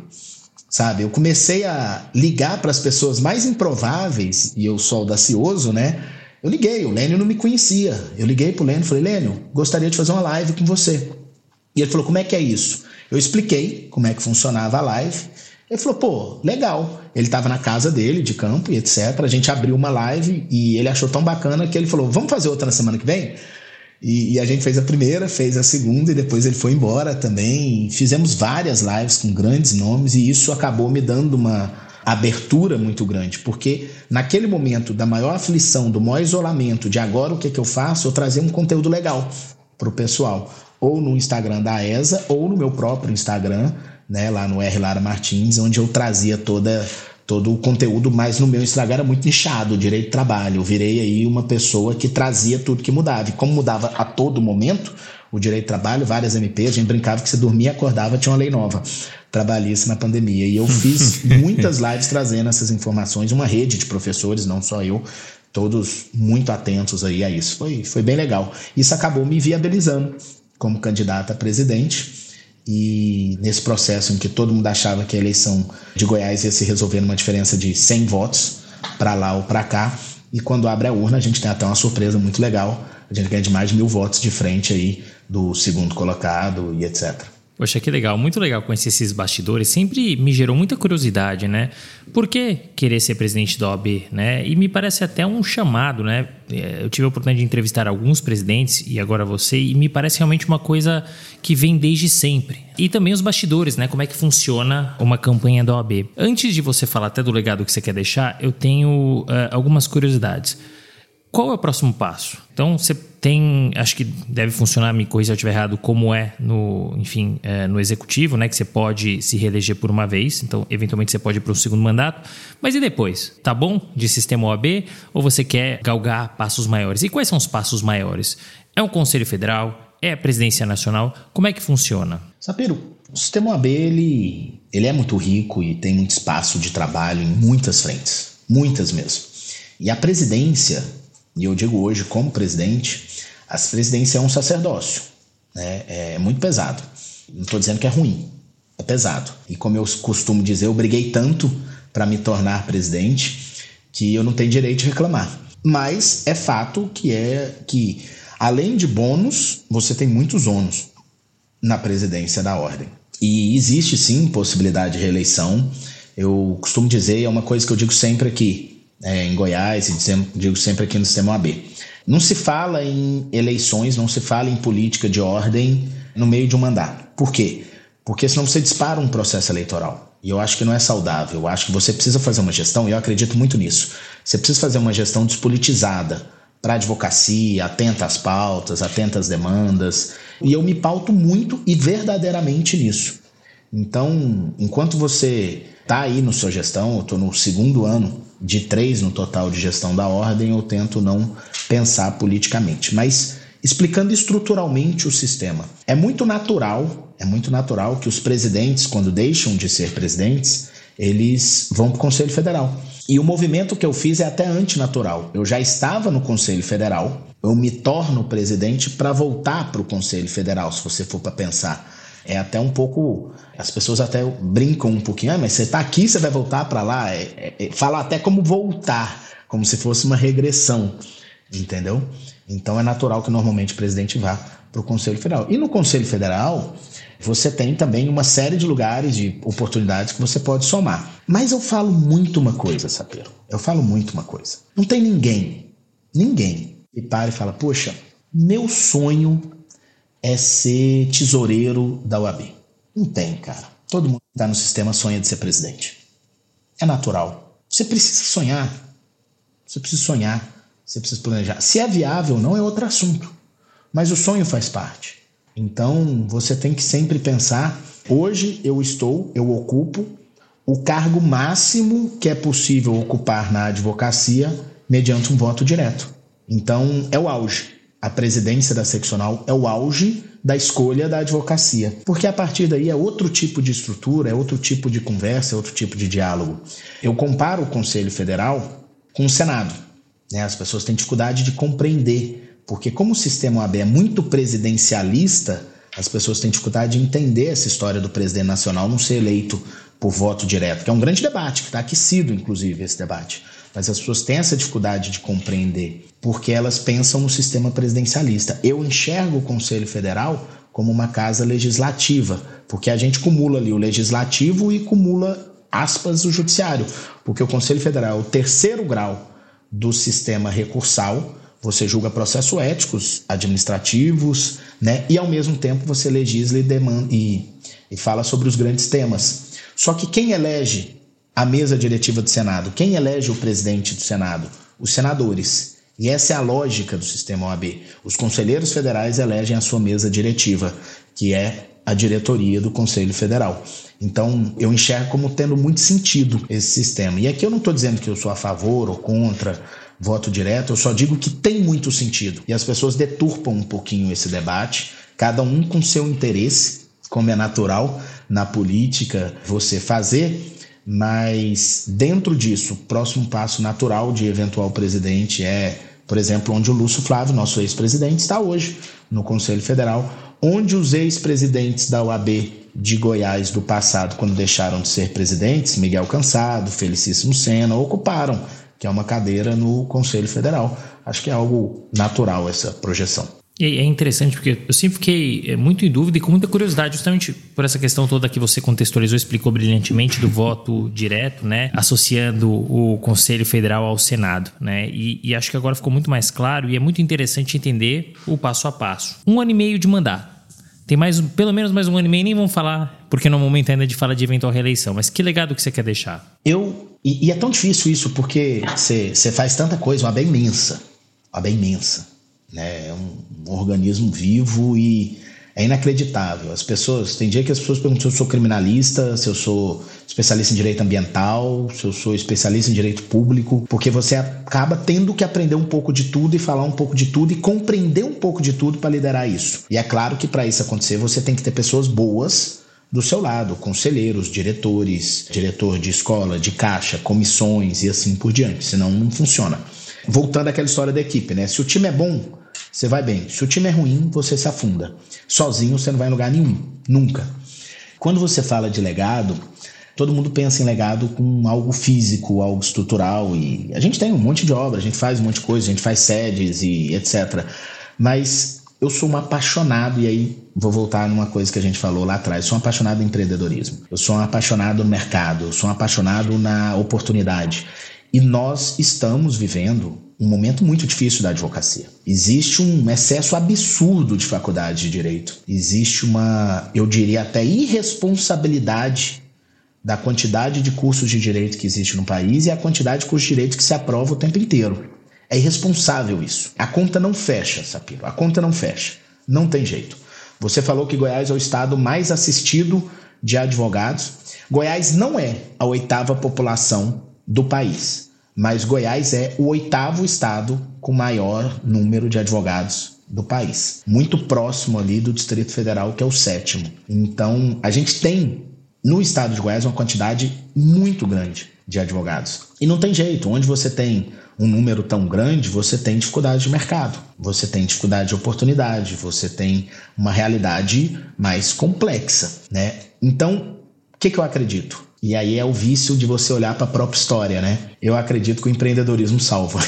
Sabe, eu comecei a ligar para as pessoas mais improváveis, e eu sou audacioso, né? Eu liguei, o Lênio não me conhecia. Eu liguei pro Lênio e falei, Lênio, gostaria de fazer uma live com você. E ele falou: como é que é isso? Eu expliquei como é que funcionava a live. Ele falou: pô, legal. Ele estava na casa dele, de campo e etc. A gente abriu uma live e ele achou tão bacana que ele falou: vamos fazer outra na semana que vem? E, e, a gente fez a primeira, fez a segunda e depois ele foi embora também. Fizemos várias lives com grandes nomes e isso acabou me dando uma abertura muito grande, porque naquele momento da maior aflição, do maior isolamento, de agora o que, que eu faço, eu trazia um conteúdo legal para o pessoal ou no Instagram da ESA ou no meu próprio Instagram, né, lá no R Lara Martins, onde eu trazia toda todo o conteúdo, mas no meu Instagram era muito nichado, direito de trabalho. Eu virei aí uma pessoa que trazia tudo que mudava. E como mudava a todo momento, o direito de trabalho, várias MPs, a gente brincava que você dormia e acordava, tinha uma lei nova trabalhista na pandemia. E eu fiz *laughs* muitas lives trazendo essas informações, uma rede de professores, não só eu, todos muito atentos aí a isso. Foi, foi bem legal. Isso acabou me viabilizando como candidato a presidente. E nesse processo em que todo mundo achava que a eleição de Goiás ia se resolver numa diferença de 100 votos para lá ou para cá, e quando abre a urna a gente tem até uma surpresa muito legal, a gente ganha de mais de mil votos de frente aí do segundo colocado e etc. Poxa, que legal, muito legal conhecer esses bastidores. Sempre me gerou muita curiosidade, né? Por que querer ser presidente da OAB, né? E me parece até um chamado, né? É, eu tive a oportunidade de entrevistar alguns presidentes e agora você, e me parece realmente uma coisa que vem desde sempre. E também os bastidores, né? Como é que funciona uma campanha da OAB. Antes de você falar até do legado que você quer deixar, eu tenho uh, algumas curiosidades. Qual é o próximo passo? Então, você tem, acho que deve funcionar, me corrija se eu estiver errado, como é no, enfim, é, no executivo, né? Que você pode se reeleger por uma vez, então, eventualmente, você pode ir para um segundo mandato. Mas e depois? Tá bom de sistema OAB ou você quer galgar passos maiores? E quais são os passos maiores? É um Conselho Federal? É a Presidência Nacional? Como é que funciona? Sapiro, o sistema OAB, ele, ele é muito rico e tem muito espaço de trabalho em muitas frentes. Muitas mesmo. E a presidência e eu digo hoje, como presidente, a presidência é um sacerdócio. Né? É muito pesado. Não estou dizendo que é ruim, é pesado. E como eu costumo dizer, eu briguei tanto para me tornar presidente que eu não tenho direito de reclamar. Mas é fato que é que, além de bônus, você tem muitos ônus na presidência da ordem. E existe sim possibilidade de reeleição. Eu costumo dizer, é uma coisa que eu digo sempre aqui: é, em Goiás, e digo sempre aqui no sistema OAB. Não se fala em eleições, não se fala em política de ordem no meio de um mandato. Por quê? Porque senão você dispara um processo eleitoral. E eu acho que não é saudável. Eu acho que você precisa fazer uma gestão, e eu acredito muito nisso. Você precisa fazer uma gestão despolitizada para a advocacia, atenta às pautas, atenta às demandas. E eu me pauto muito e verdadeiramente nisso. Então, enquanto você está aí na sua gestão, eu estou no segundo ano de três no total de gestão da ordem, eu tento não pensar politicamente. Mas explicando estruturalmente o sistema, é muito natural é muito natural que os presidentes, quando deixam de ser presidentes, eles vão para o Conselho Federal. E o movimento que eu fiz é até antinatural. Eu já estava no Conselho Federal, eu me torno presidente para voltar para o Conselho Federal, se você for para pensar. É até um pouco. As pessoas até brincam um pouquinho, ah, mas você está aqui, você vai voltar para lá. É, é, é, fala até como voltar, como se fosse uma regressão, entendeu? Então é natural que normalmente o presidente vá para o Conselho Federal. E no Conselho Federal, você tem também uma série de lugares, de oportunidades que você pode somar. Mas eu falo muito uma coisa, Sapiro. Eu falo muito uma coisa. Não tem ninguém, ninguém, que para e fala: Poxa, meu sonho é ser tesoureiro da UAB. Não tem, cara. Todo mundo que está no sistema sonha de ser presidente. É natural. Você precisa sonhar. Você precisa sonhar. Você precisa planejar. Se é viável ou não é outro assunto. Mas o sonho faz parte. Então, você tem que sempre pensar: hoje eu estou, eu ocupo o cargo máximo que é possível ocupar na advocacia mediante um voto direto. Então, é o auge. A presidência da seccional é o auge da escolha da advocacia, porque a partir daí é outro tipo de estrutura, é outro tipo de conversa, é outro tipo de diálogo. Eu comparo o Conselho Federal com o Senado. Né? As pessoas têm dificuldade de compreender porque como o sistema OAB é muito presidencialista, as pessoas têm dificuldade de entender essa história do presidente nacional não ser eleito por voto direto, que é um grande debate, que está aquecido, inclusive, esse debate. Mas as pessoas têm essa dificuldade de compreender, porque elas pensam no sistema presidencialista. Eu enxergo o Conselho Federal como uma casa legislativa, porque a gente cumula ali o legislativo e cumula, aspas, o judiciário, porque o Conselho Federal é o terceiro grau do sistema recursal, você julga processos éticos, administrativos, né? E ao mesmo tempo você legisla e, demanda, e, e fala sobre os grandes temas. Só que quem elege a mesa diretiva do Senado? Quem elege o presidente do Senado? Os senadores. E essa é a lógica do sistema OAB. Os conselheiros federais elegem a sua mesa diretiva, que é a diretoria do Conselho Federal. Então, eu enxergo como tendo muito sentido esse sistema. E aqui eu não estou dizendo que eu sou a favor ou contra voto direto, eu só digo que tem muito sentido. E as pessoas deturpam um pouquinho esse debate, cada um com seu interesse, como é natural na política você fazer. Mas dentro disso, o próximo passo natural de eventual presidente é, por exemplo, onde o Lúcio Flávio, nosso ex-presidente, está hoje, no Conselho Federal, onde os ex-presidentes da UAB de Goiás do passado, quando deixaram de ser presidentes, Miguel Cansado, Felicíssimo Sena, ocuparam que é uma cadeira no Conselho Federal. Acho que é algo natural essa projeção. E é interessante porque eu sempre fiquei é, muito em dúvida e com muita curiosidade, justamente por essa questão toda que você contextualizou, explicou brilhantemente do voto direto, né? Associando o Conselho Federal ao Senado, né? E, e acho que agora ficou muito mais claro e é muito interessante entender o passo a passo. Um ano e meio de mandato. Tem mais, pelo menos mais um ano e meio, nem vamos falar, porque no momento ainda de falar de eventual reeleição. Mas que legado que você quer deixar? Eu. E, e é tão difícil isso, porque você faz tanta coisa, uma bem imensa. Uma bem imensa. Né? É um, um organismo vivo e é inacreditável. As pessoas, tem dia que as pessoas perguntam se eu sou criminalista, se eu sou especialista em direito ambiental, se eu sou especialista em direito público, porque você acaba tendo que aprender um pouco de tudo e falar um pouco de tudo e compreender um pouco de tudo para liderar isso. E é claro que para isso acontecer você tem que ter pessoas boas do seu lado, conselheiros, diretores, diretor de escola, de caixa, comissões e assim por diante, senão não funciona. Voltando àquela história da equipe, né? Se o time é bom, você vai bem. Se o time é ruim, você se afunda. Sozinho você não vai em lugar nenhum, nunca. Quando você fala de legado, todo mundo pensa em legado com algo físico, algo estrutural e a gente tem um monte de obra, a gente faz um monte de coisa, a gente faz sedes e etc. Mas eu sou um apaixonado e aí vou voltar numa coisa que a gente falou lá atrás. Eu sou um apaixonado em empreendedorismo. Eu sou um apaixonado no mercado, eu sou um apaixonado na oportunidade. E nós estamos vivendo um momento muito difícil da advocacia. Existe um excesso absurdo de faculdade de direito. Existe uma, eu diria até irresponsabilidade da quantidade de cursos de direito que existe no país e a quantidade de cursos de direito que se aprova o tempo inteiro. É irresponsável isso. A conta não fecha, Sapiro. A conta não fecha. Não tem jeito. Você falou que Goiás é o estado mais assistido de advogados. Goiás não é a oitava população do país mas Goiás é o oitavo estado com maior número de advogados do país, muito próximo ali do Distrito Federal, que é o sétimo. Então, a gente tem no estado de Goiás uma quantidade muito grande de advogados. E não tem jeito, onde você tem um número tão grande, você tem dificuldade de mercado, você tem dificuldade de oportunidade, você tem uma realidade mais complexa, né? Então, o que, que eu acredito? E aí é o vício de você olhar para a própria história, né? Eu acredito que o empreendedorismo salva.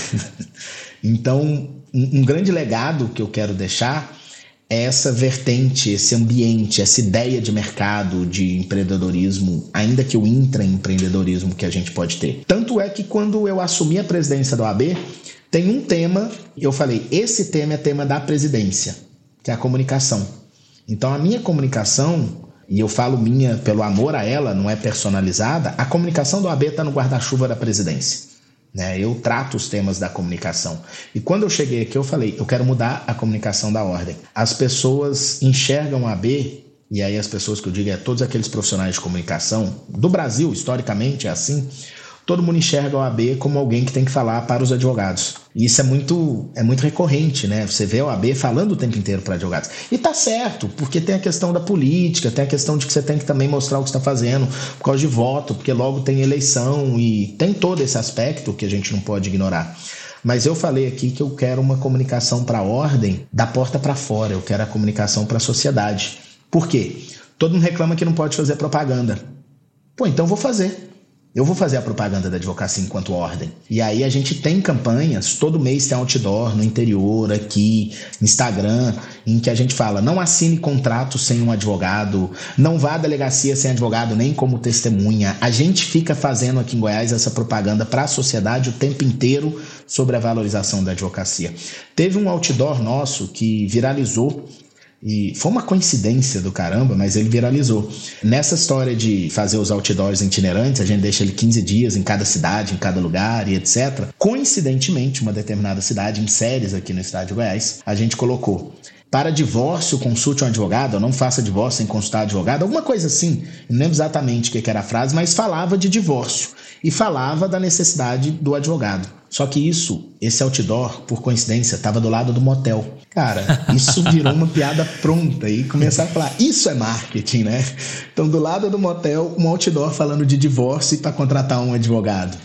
*laughs* então, um, grande legado que eu quero deixar essa vertente, esse ambiente, essa ideia de mercado, de empreendedorismo, ainda que o intraempreendedorismo que a gente pode ter. Tanto é que quando eu assumi a presidência da OAB, tem um tema, eu falei, esse tema é tema da presidência, que é a comunicação. Então a minha comunicação, e eu falo minha pelo amor a ela, não é personalizada, a comunicação da OAB está no guarda-chuva da presidência. Né? Eu trato os temas da comunicação. E quando eu cheguei aqui, eu falei: eu quero mudar a comunicação da ordem. As pessoas enxergam a B, e aí as pessoas que eu digo é todos aqueles profissionais de comunicação, do Brasil, historicamente é assim, todo mundo enxerga o AB como alguém que tem que falar para os advogados. E isso é muito, é muito recorrente, né? Você vê o AB falando o tempo inteiro para advogados. E tá certo, porque tem a questão da política, tem a questão de que você tem que também mostrar o que está fazendo por causa de voto, porque logo tem eleição e tem todo esse aspecto que a gente não pode ignorar. Mas eu falei aqui que eu quero uma comunicação para a ordem da porta para fora, eu quero a comunicação para a sociedade. Por quê? Todo mundo reclama que não pode fazer propaganda. Pô, então vou fazer. Eu vou fazer a propaganda da advocacia enquanto ordem. E aí a gente tem campanhas, todo mês tem outdoor no interior, aqui, Instagram, em que a gente fala: não assine contrato sem um advogado, não vá à delegacia sem advogado, nem como testemunha. A gente fica fazendo aqui em Goiás essa propaganda para a sociedade o tempo inteiro sobre a valorização da advocacia. Teve um outdoor nosso que viralizou e foi uma coincidência do caramba, mas ele viralizou. Nessa história de fazer os outdoors itinerantes, a gente deixa ele 15 dias em cada cidade, em cada lugar e etc. Coincidentemente, uma determinada cidade, em séries aqui no estado de Goiás, a gente colocou para divórcio, consulte um advogado, ou não faça divórcio sem consultar advogado, alguma coisa assim. Não lembro exatamente o que era a frase, mas falava de divórcio e falava da necessidade do advogado. Só que isso, esse outdoor, por coincidência, estava do lado do motel. Cara, isso virou uma piada pronta e começaram a falar: isso é marketing, né? Então, do lado do motel, um outdoor falando de divórcio para contratar um advogado.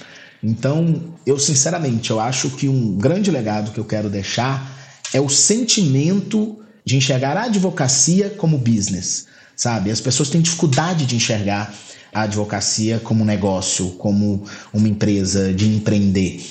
Então, eu sinceramente, eu acho que um grande legado que eu quero deixar é o sentimento de enxergar a advocacia como business, sabe? As pessoas têm dificuldade de enxergar a advocacia como negócio, como uma empresa de empreender.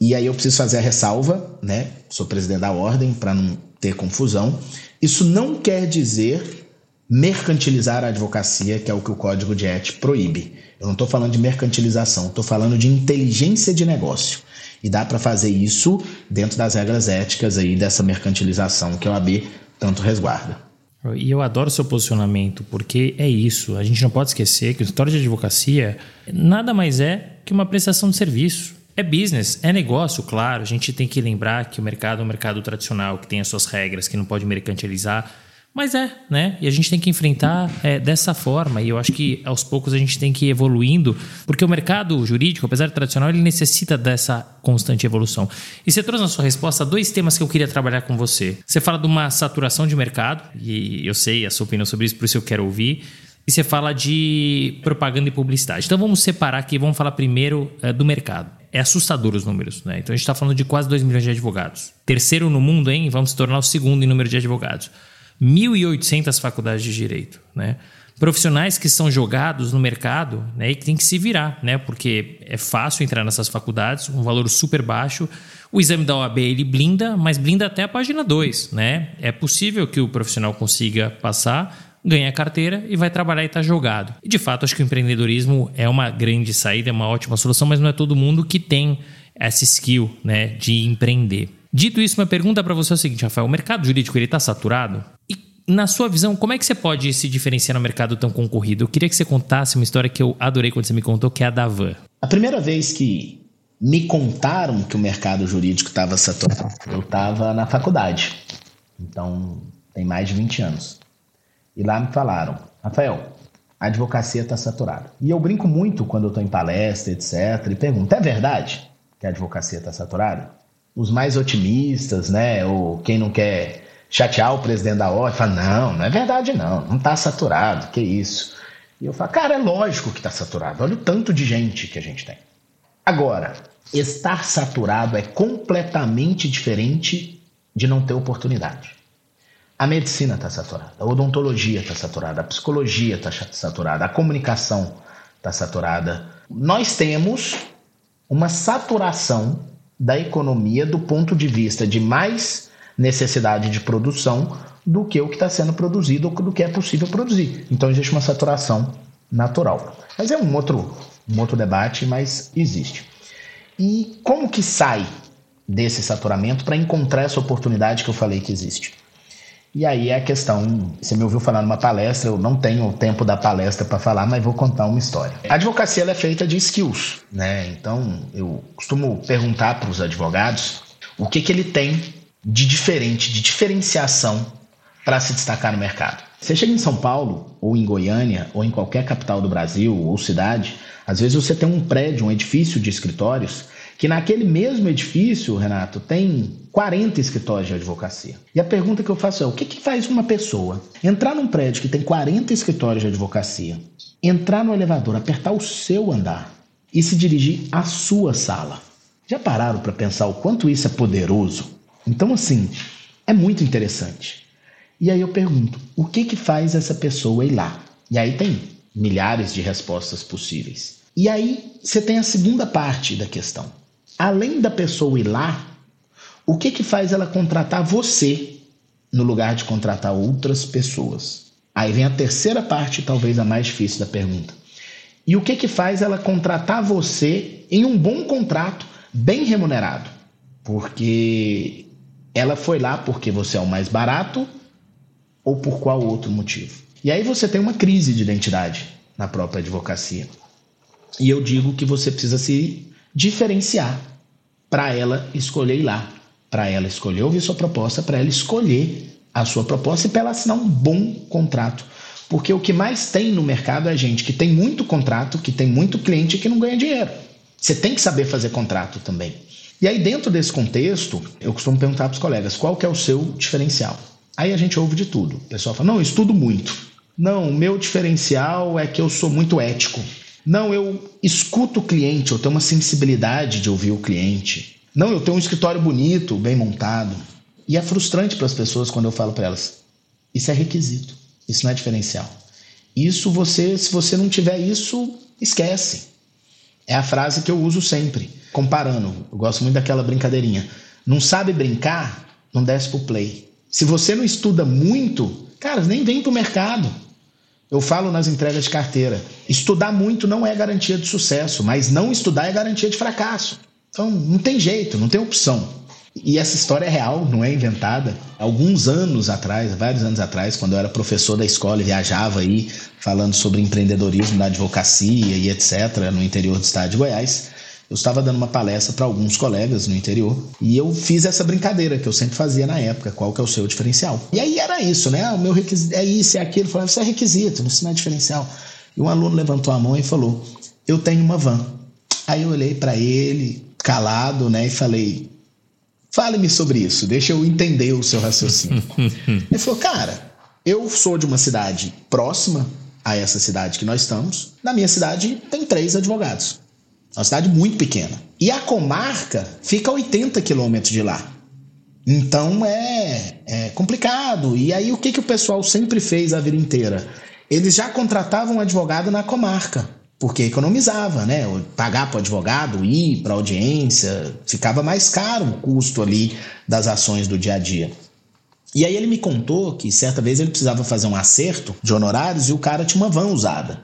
E aí eu preciso fazer a ressalva, né? Sou presidente da ordem para não ter confusão. Isso não quer dizer mercantilizar a advocacia, que é o que o Código de Ética proíbe. Eu não estou falando de mercantilização, estou falando de inteligência de negócio. E dá para fazer isso dentro das regras éticas aí dessa mercantilização que o AB tanto resguarda. E eu adoro seu posicionamento, porque é isso. A gente não pode esquecer que o escritório de advocacia nada mais é que uma prestação de serviço. É business, é negócio, claro. A gente tem que lembrar que o mercado é um mercado tradicional, que tem as suas regras, que não pode mercantilizar. Mas é, né? E a gente tem que enfrentar é, dessa forma. E eu acho que aos poucos a gente tem que ir evoluindo, porque o mercado jurídico, apesar de tradicional, ele necessita dessa constante evolução. E você trouxe na sua resposta dois temas que eu queria trabalhar com você. Você fala de uma saturação de mercado, e eu sei a sua opinião sobre isso, por isso eu quero ouvir. E você fala de propaganda e publicidade. Então vamos separar aqui, vamos falar primeiro é, do mercado. É assustador os números, né? Então a gente está falando de quase 2 milhões de advogados. Terceiro no mundo, hein? Vamos se tornar o segundo em número de advogados. 1.800 faculdades de direito, né? Profissionais que são jogados no mercado né, e que tem que se virar, né? Porque é fácil entrar nessas faculdades, um valor super baixo. O exame da OAB ele blinda, mas blinda até a página 2, né? É possível que o profissional consiga passar, ganha a carteira e vai trabalhar e está jogado. E de fato, acho que o empreendedorismo é uma grande saída, é uma ótima solução, mas não é todo mundo que tem essa skill né, de empreender. Dito isso, minha pergunta para você é o seguinte, Rafael: o mercado jurídico ele está saturado? Na sua visão, como é que você pode se diferenciar no mercado tão concorrido? Eu queria que você contasse uma história que eu adorei quando você me contou, que é a da Van. A primeira vez que me contaram que o mercado jurídico estava saturado, eu estava na faculdade. Então, tem mais de 20 anos. E lá me falaram, Rafael, a advocacia está saturada. E eu brinco muito quando eu estou em palestra, etc. E pergunto, é verdade que a advocacia está saturada? os mais otimistas, né, ou quem não quer chatear o presidente da ordem, falar, não, não é verdade não, não está saturado, que isso. E eu falo, cara, é lógico que está saturado, olha o tanto de gente que a gente tem. Agora, estar saturado é completamente diferente de não ter oportunidade. A medicina está saturada, a odontologia está saturada, a psicologia está saturada, a comunicação está saturada. Nós temos uma saturação da economia do ponto de vista de mais necessidade de produção do que o que está sendo produzido ou do que é possível produzir. Então existe uma saturação natural. Mas é um outro, um outro debate, mas existe. E como que sai desse saturamento para encontrar essa oportunidade que eu falei que existe? E aí é a questão, você me ouviu falar numa palestra, eu não tenho o tempo da palestra para falar, mas vou contar uma história. A advocacia é feita de skills, né? Então eu costumo perguntar para os advogados o que, que ele tem de diferente, de diferenciação para se destacar no mercado. Você chega em São Paulo, ou em Goiânia, ou em qualquer capital do Brasil ou cidade, às vezes você tem um prédio, um edifício de escritórios que naquele mesmo edifício, Renato, tem 40 escritórios de advocacia. E a pergunta que eu faço é: o que, que faz uma pessoa entrar num prédio que tem 40 escritórios de advocacia, entrar no elevador, apertar o seu andar e se dirigir à sua sala? Já pararam para pensar o quanto isso é poderoso? Então, assim, é muito interessante. E aí eu pergunto: o que, que faz essa pessoa ir lá? E aí tem milhares de respostas possíveis. E aí você tem a segunda parte da questão além da pessoa ir lá, o que que faz ela contratar você no lugar de contratar outras pessoas? Aí vem a terceira parte, talvez a mais difícil da pergunta. E o que que faz ela contratar você em um bom contrato, bem remunerado? Porque ela foi lá porque você é o mais barato ou por qual outro motivo? E aí você tem uma crise de identidade na própria advocacia. E eu digo que você precisa se diferenciar para ela escolher ir lá, para ela escolher ouvir sua proposta, para ela escolher a sua proposta e para ela assinar um bom contrato. Porque o que mais tem no mercado é gente que tem muito contrato, que tem muito cliente e que não ganha dinheiro. Você tem que saber fazer contrato também. E aí, dentro desse contexto, eu costumo perguntar para os colegas qual que é o seu diferencial. Aí a gente ouve de tudo. O pessoal fala: não, eu estudo muito. Não, o meu diferencial é que eu sou muito ético. Não, eu escuto o cliente, eu tenho uma sensibilidade de ouvir o cliente. Não, eu tenho um escritório bonito, bem montado. E é frustrante para as pessoas quando eu falo para elas: isso é requisito, isso não é diferencial. Isso você, se você não tiver isso, esquece. É a frase que eu uso sempre, comparando. Eu gosto muito daquela brincadeirinha. Não sabe brincar, não desce pro play. Se você não estuda muito, cara, nem vem pro mercado. Eu falo nas entregas de carteira. Estudar muito não é garantia de sucesso, mas não estudar é garantia de fracasso. Então não tem jeito, não tem opção. E essa história é real, não é inventada. Alguns anos atrás, vários anos atrás, quando eu era professor da escola e viajava aí falando sobre empreendedorismo na advocacia e etc., no interior do estado de Goiás, eu estava dando uma palestra para alguns colegas no interior e eu fiz essa brincadeira que eu sempre fazia na época, qual que é o seu diferencial. E aí era isso, né? O meu requisito é isso, é aquilo. Eu falei, isso é requisito, isso não é diferencial. E um aluno levantou a mão e falou, eu tenho uma van. Aí eu olhei para ele, calado, né, e falei, fale-me sobre isso, deixa eu entender o seu raciocínio. *laughs* ele falou, cara, eu sou de uma cidade próxima a essa cidade que nós estamos. Na minha cidade tem três advogados. É uma cidade muito pequena. E a comarca fica a 80 quilômetros de lá. Então é, é, complicado. E aí o que, que o pessoal sempre fez a vida inteira? Eles já contratavam um advogado na comarca, porque economizava, né? Pagar para o advogado, ir para audiência, ficava mais caro o custo ali das ações do dia a dia. E aí ele me contou que certa vez ele precisava fazer um acerto de honorários e o cara tinha uma van usada.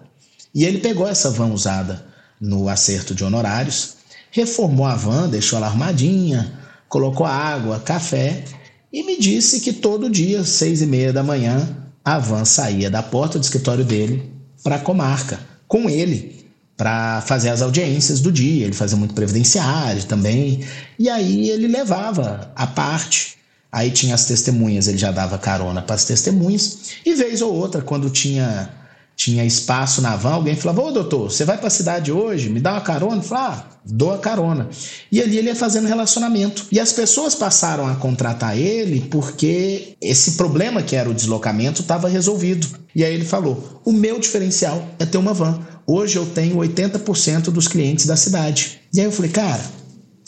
E ele pegou essa van usada no acerto de honorários, reformou a van, deixou ela armadinha, colocou água, café e me disse que todo dia, seis e meia da manhã, a van saía da porta do escritório dele para a comarca, com ele, para fazer as audiências do dia. Ele fazia muito previdenciário também. E aí ele levava a parte. Aí tinha as testemunhas, ele já dava carona para as testemunhas. E vez ou outra, quando tinha tinha espaço na van, alguém falava, ô doutor, você vai para a cidade hoje? Me dá uma carona? Eu falava, ah, dou a carona. E ali ele ia fazendo relacionamento. E as pessoas passaram a contratar ele porque esse problema que era o deslocamento estava resolvido. E aí ele falou, o meu diferencial é ter uma van. Hoje eu tenho 80% dos clientes da cidade. E aí eu falei, cara,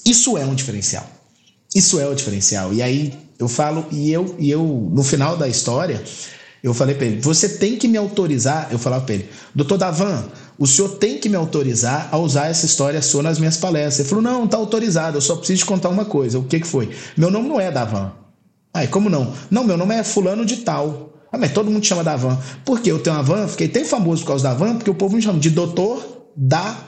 isso é um diferencial. Isso é o diferencial. E aí eu falo, e eu, e eu no final da história, eu falei para ele: você tem que me autorizar. Eu falava para ele: doutor Davan, o senhor tem que me autorizar a usar essa história sua nas minhas palestras. Ele falou: não, está autorizado, eu só preciso te contar uma coisa. O que, que foi? Meu nome não é Davan. Ai, como não? Não, meu nome é Fulano de Tal. Ah, mas todo mundo chama Davan. Por quê? Eu tenho uma van, fiquei tão famoso por causa da van, porque o povo me chama de doutor da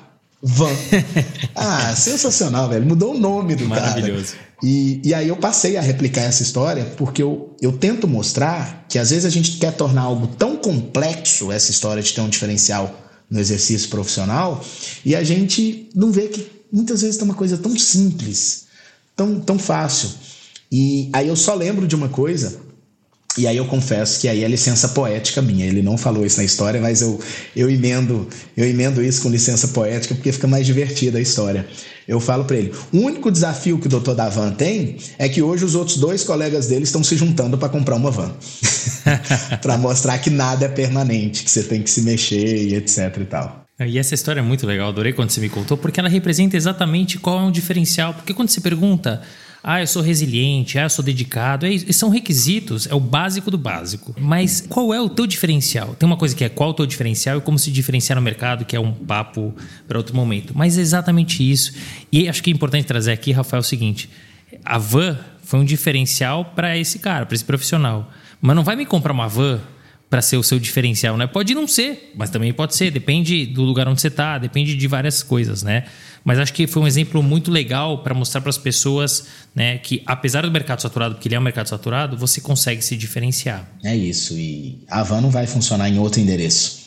van. *laughs* ah, sensacional, velho. Mudou o nome do Maravilhoso. cara. E, e aí eu passei a replicar essa história porque eu, eu tento mostrar que às vezes a gente quer tornar algo tão complexo, essa história de ter um diferencial no exercício profissional, e a gente não vê que muitas vezes tem uma coisa tão simples, tão, tão fácil. E aí eu só lembro de uma coisa e aí eu confesso que aí é licença poética minha. Ele não falou isso na história, mas eu, eu emendo eu emendo isso com licença poética porque fica mais divertida a história. Eu falo para ele: o único desafio que o Dr. Davan tem é que hoje os outros dois colegas dele estão se juntando para comprar uma van, *laughs* para mostrar que nada é permanente, que você tem que se mexer e etc e tal. E essa história é muito legal, adorei quando você me contou, porque ela representa exatamente qual é um diferencial. Porque quando você pergunta ah, eu sou resiliente, ah, eu sou dedicado. É, são requisitos, é o básico do básico. Mas qual é o teu diferencial? Tem uma coisa que é qual é o teu diferencial e como se diferenciar no mercado, que é um papo para outro momento. Mas é exatamente isso. E acho que é importante trazer aqui, Rafael, o seguinte: a van foi um diferencial para esse cara, para esse profissional. Mas não vai me comprar uma van para ser o seu diferencial, né? Pode não ser, mas também pode ser, depende do lugar onde você está, depende de várias coisas, né? Mas acho que foi um exemplo muito legal para mostrar para as pessoas, né, que apesar do mercado saturado, porque ele é um mercado saturado, você consegue se diferenciar. É isso, e a van não vai funcionar em outro endereço.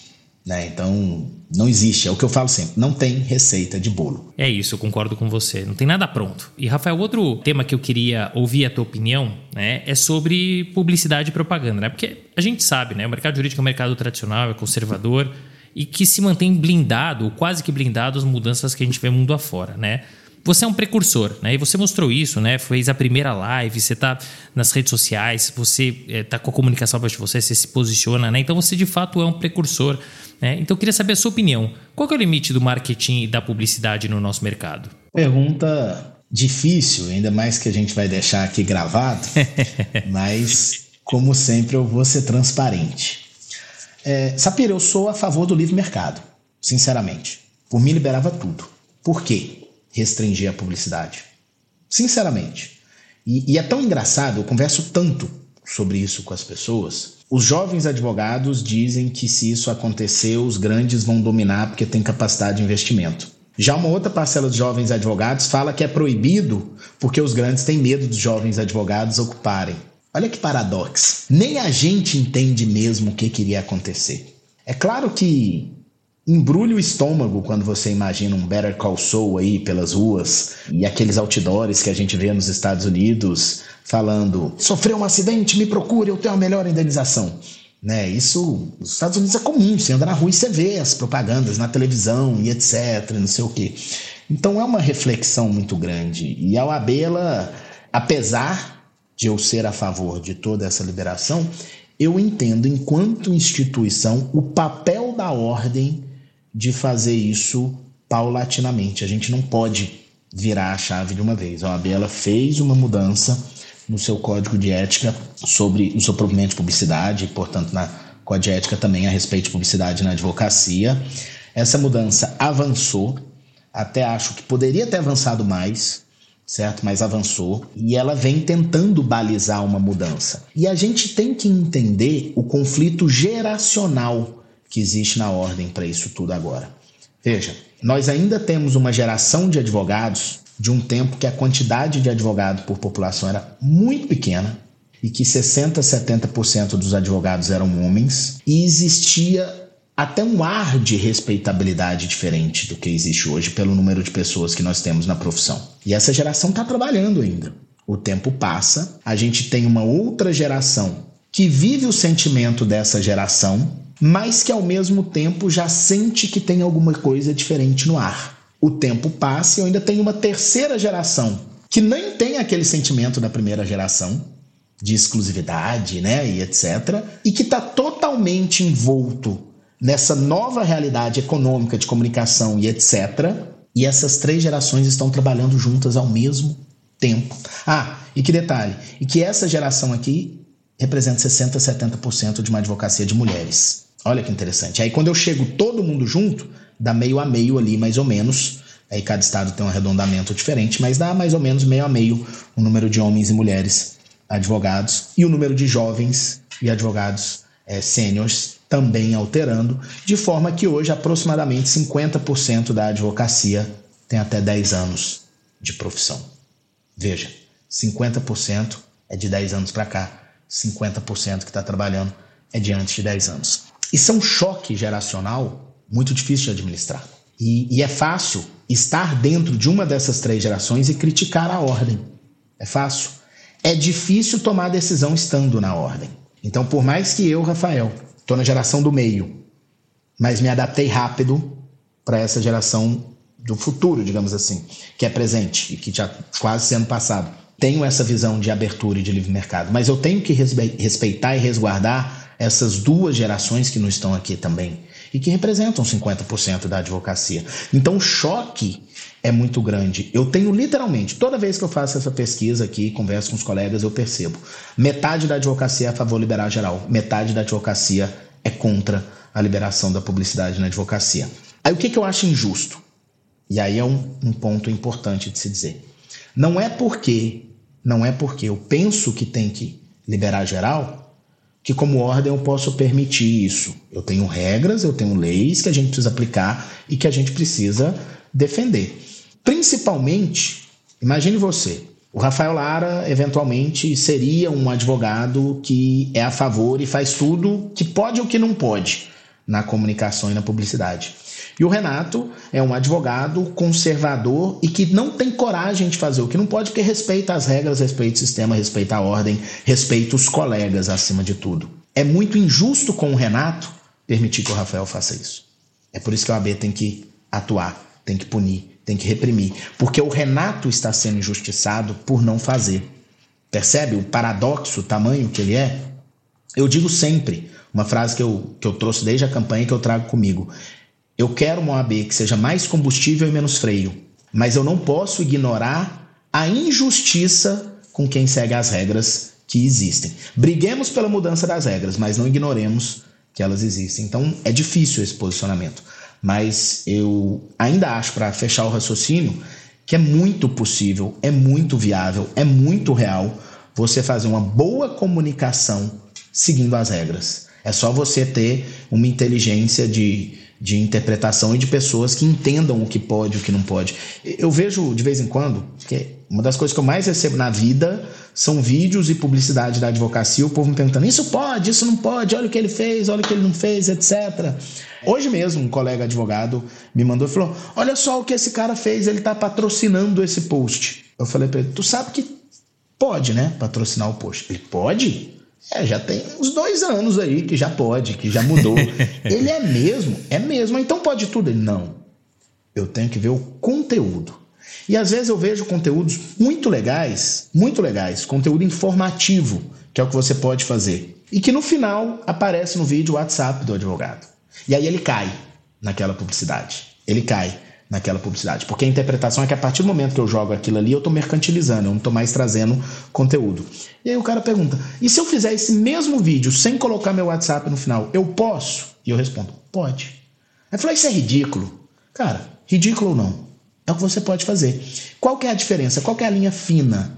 Né? Então, não existe, é o que eu falo sempre, não tem receita de bolo. É isso, eu concordo com você, não tem nada pronto. E Rafael, outro tema que eu queria ouvir a tua opinião, né, é sobre publicidade e propaganda, né? Porque a gente sabe, né, o mercado jurídico é um mercado tradicional, é conservador e que se mantém blindado, quase que blindado às mudanças que a gente vê mundo afora, né? Você é um precursor, né? E você mostrou isso, né? Fez a primeira live, você está nas redes sociais, você está eh, com a comunicação de você, você se posiciona, né? Então você de fato é um precursor. Né? Então eu queria saber a sua opinião. Qual é o limite do marketing e da publicidade no nosso mercado? Pergunta difícil, ainda mais que a gente vai deixar aqui gravado, *laughs* mas como sempre eu vou ser transparente. É, Sapir, eu sou a favor do livre mercado, sinceramente. Por mim liberava tudo. Por quê? Restringir a publicidade. Sinceramente. E, e é tão engraçado, eu converso tanto sobre isso com as pessoas. Os jovens advogados dizem que se isso acontecer, os grandes vão dominar porque tem capacidade de investimento. Já uma outra parcela de jovens advogados fala que é proibido porque os grandes têm medo dos jovens advogados ocuparem. Olha que paradoxo. Nem a gente entende mesmo o que queria acontecer. É claro que embrulha o estômago quando você imagina um Better Call Saul aí pelas ruas e aqueles outdoors que a gente vê nos Estados Unidos falando: sofreu um acidente, me procure, eu tenho a melhor indenização. Né? Isso nos Estados Unidos é comum, você anda na rua e você vê as propagandas na televisão e etc, não sei o quê. Então é uma reflexão muito grande. E a OAB, ela, apesar de eu ser a favor de toda essa liberação, eu entendo, enquanto instituição, o papel da ordem de fazer isso paulatinamente. A gente não pode virar a chave de uma vez. A OAB ela fez uma mudança no seu código de ética sobre o seu provimento de publicidade, portanto, na código de ética também a respeito de publicidade na advocacia. Essa mudança avançou, até acho que poderia ter avançado mais, certo? Mas avançou e ela vem tentando balizar uma mudança. E a gente tem que entender o conflito geracional que existe na ordem para isso tudo agora. Veja, nós ainda temos uma geração de advogados de um tempo que a quantidade de advogados por população era muito pequena e que 60, 70% dos advogados eram homens e existia até um ar de respeitabilidade diferente do que existe hoje pelo número de pessoas que nós temos na profissão. E essa geração está trabalhando ainda. O tempo passa, a gente tem uma outra geração que vive o sentimento dessa geração mas que ao mesmo tempo já sente que tem alguma coisa diferente no ar. O tempo passa e eu ainda tenho uma terceira geração que nem tem aquele sentimento da primeira geração de exclusividade, né, e etc, e que está totalmente envolto nessa nova realidade econômica de comunicação e etc. E essas três gerações estão trabalhando juntas ao mesmo tempo. Ah, e que detalhe, e que essa geração aqui representa 60, 70% de uma advocacia de mulheres. Olha que interessante. Aí quando eu chego todo mundo junto, dá meio a meio ali, mais ou menos. Aí cada estado tem um arredondamento diferente, mas dá mais ou menos meio a meio o número de homens e mulheres advogados e o número de jovens e advogados é, sêniores também alterando, de forma que hoje aproximadamente 50% da advocacia tem até 10 anos de profissão. Veja, 50% é de 10 anos para cá, 50% que está trabalhando é de antes de 10 anos. Isso é um choque geracional muito difícil de administrar. E, e, é fácil estar dentro de uma dessas três gerações e criticar a ordem. É fácil. É difícil tomar decisão estando na ordem. Então, por mais que eu, Rafael, estou na geração do meio, mas me adaptei rápido para essa geração do futuro, digamos assim, que é presente e que já quase sendo passado. Tenho essa visão de abertura e de livre mercado, mas eu tenho que respeitar e resguardar essas duas gerações que não estão aqui também e que representam 50% da advocacia. Então o choque é muito grande. Eu tenho literalmente, toda vez que eu faço essa pesquisa aqui, converso com os colegas, eu percebo. Metade da advocacia é a favor liberal geral, metade da advocacia é contra a liberação da publicidade na advocacia. Aí o que, que eu acho injusto? E aí é um, um ponto importante de se dizer. Não é porque, não é porque eu penso que tem que liberar geral, que como ordem eu posso permitir isso. Eu tenho regras, eu tenho leis que a gente precisa aplicar e que a gente precisa defender. Principalmente, imagine você, o Rafael Lara eventualmente seria um advogado que é a favor e faz tudo que pode ou que não pode na comunicação e na publicidade. E o Renato é um advogado conservador e que não tem coragem de fazer o que não pode, porque respeita as regras, respeita o sistema, respeita a ordem, respeita os colegas acima de tudo. É muito injusto com o Renato permitir que o Rafael faça isso. É por isso que a OAB tem que atuar, tem que punir, tem que reprimir. Porque o Renato está sendo injustiçado por não fazer. Percebe o paradoxo, o tamanho que ele é? Eu digo sempre, uma frase que eu, que eu trouxe desde a campanha que eu trago comigo. Eu quero uma OAB que seja mais combustível e menos freio, mas eu não posso ignorar a injustiça com quem segue as regras que existem. Briguemos pela mudança das regras, mas não ignoremos que elas existem. Então é difícil esse posicionamento, mas eu ainda acho, para fechar o raciocínio, que é muito possível, é muito viável, é muito real você fazer uma boa comunicação seguindo as regras. É só você ter uma inteligência de de interpretação e de pessoas que entendam o que pode e o que não pode. Eu vejo de vez em quando que uma das coisas que eu mais recebo na vida são vídeos e publicidade da advocacia, o povo me perguntando: isso pode, isso não pode, olha o que ele fez, olha o que ele não fez, etc. Hoje mesmo, um colega advogado me mandou e falou: Olha só o que esse cara fez, ele está patrocinando esse post. Eu falei para ele: Tu sabe que pode, né? Patrocinar o post. Ele pode? É, já tem uns dois anos aí que já pode, que já mudou. *laughs* ele é mesmo? É mesmo. Então pode tudo? Ele, não. Eu tenho que ver o conteúdo. E às vezes eu vejo conteúdos muito legais, muito legais, conteúdo informativo, que é o que você pode fazer. E que no final aparece no vídeo o WhatsApp do advogado. E aí ele cai naquela publicidade. Ele cai naquela publicidade. Porque a interpretação é que a partir do momento que eu jogo aquilo ali, eu estou mercantilizando, eu não estou mais trazendo conteúdo. E aí o cara pergunta: e se eu fizer esse mesmo vídeo sem colocar meu WhatsApp no final, eu posso? E eu respondo: pode. Aí falou: isso é ridículo. Cara, ridículo ou não? É o que você pode fazer. Qual que é a diferença? Qual que é a linha fina?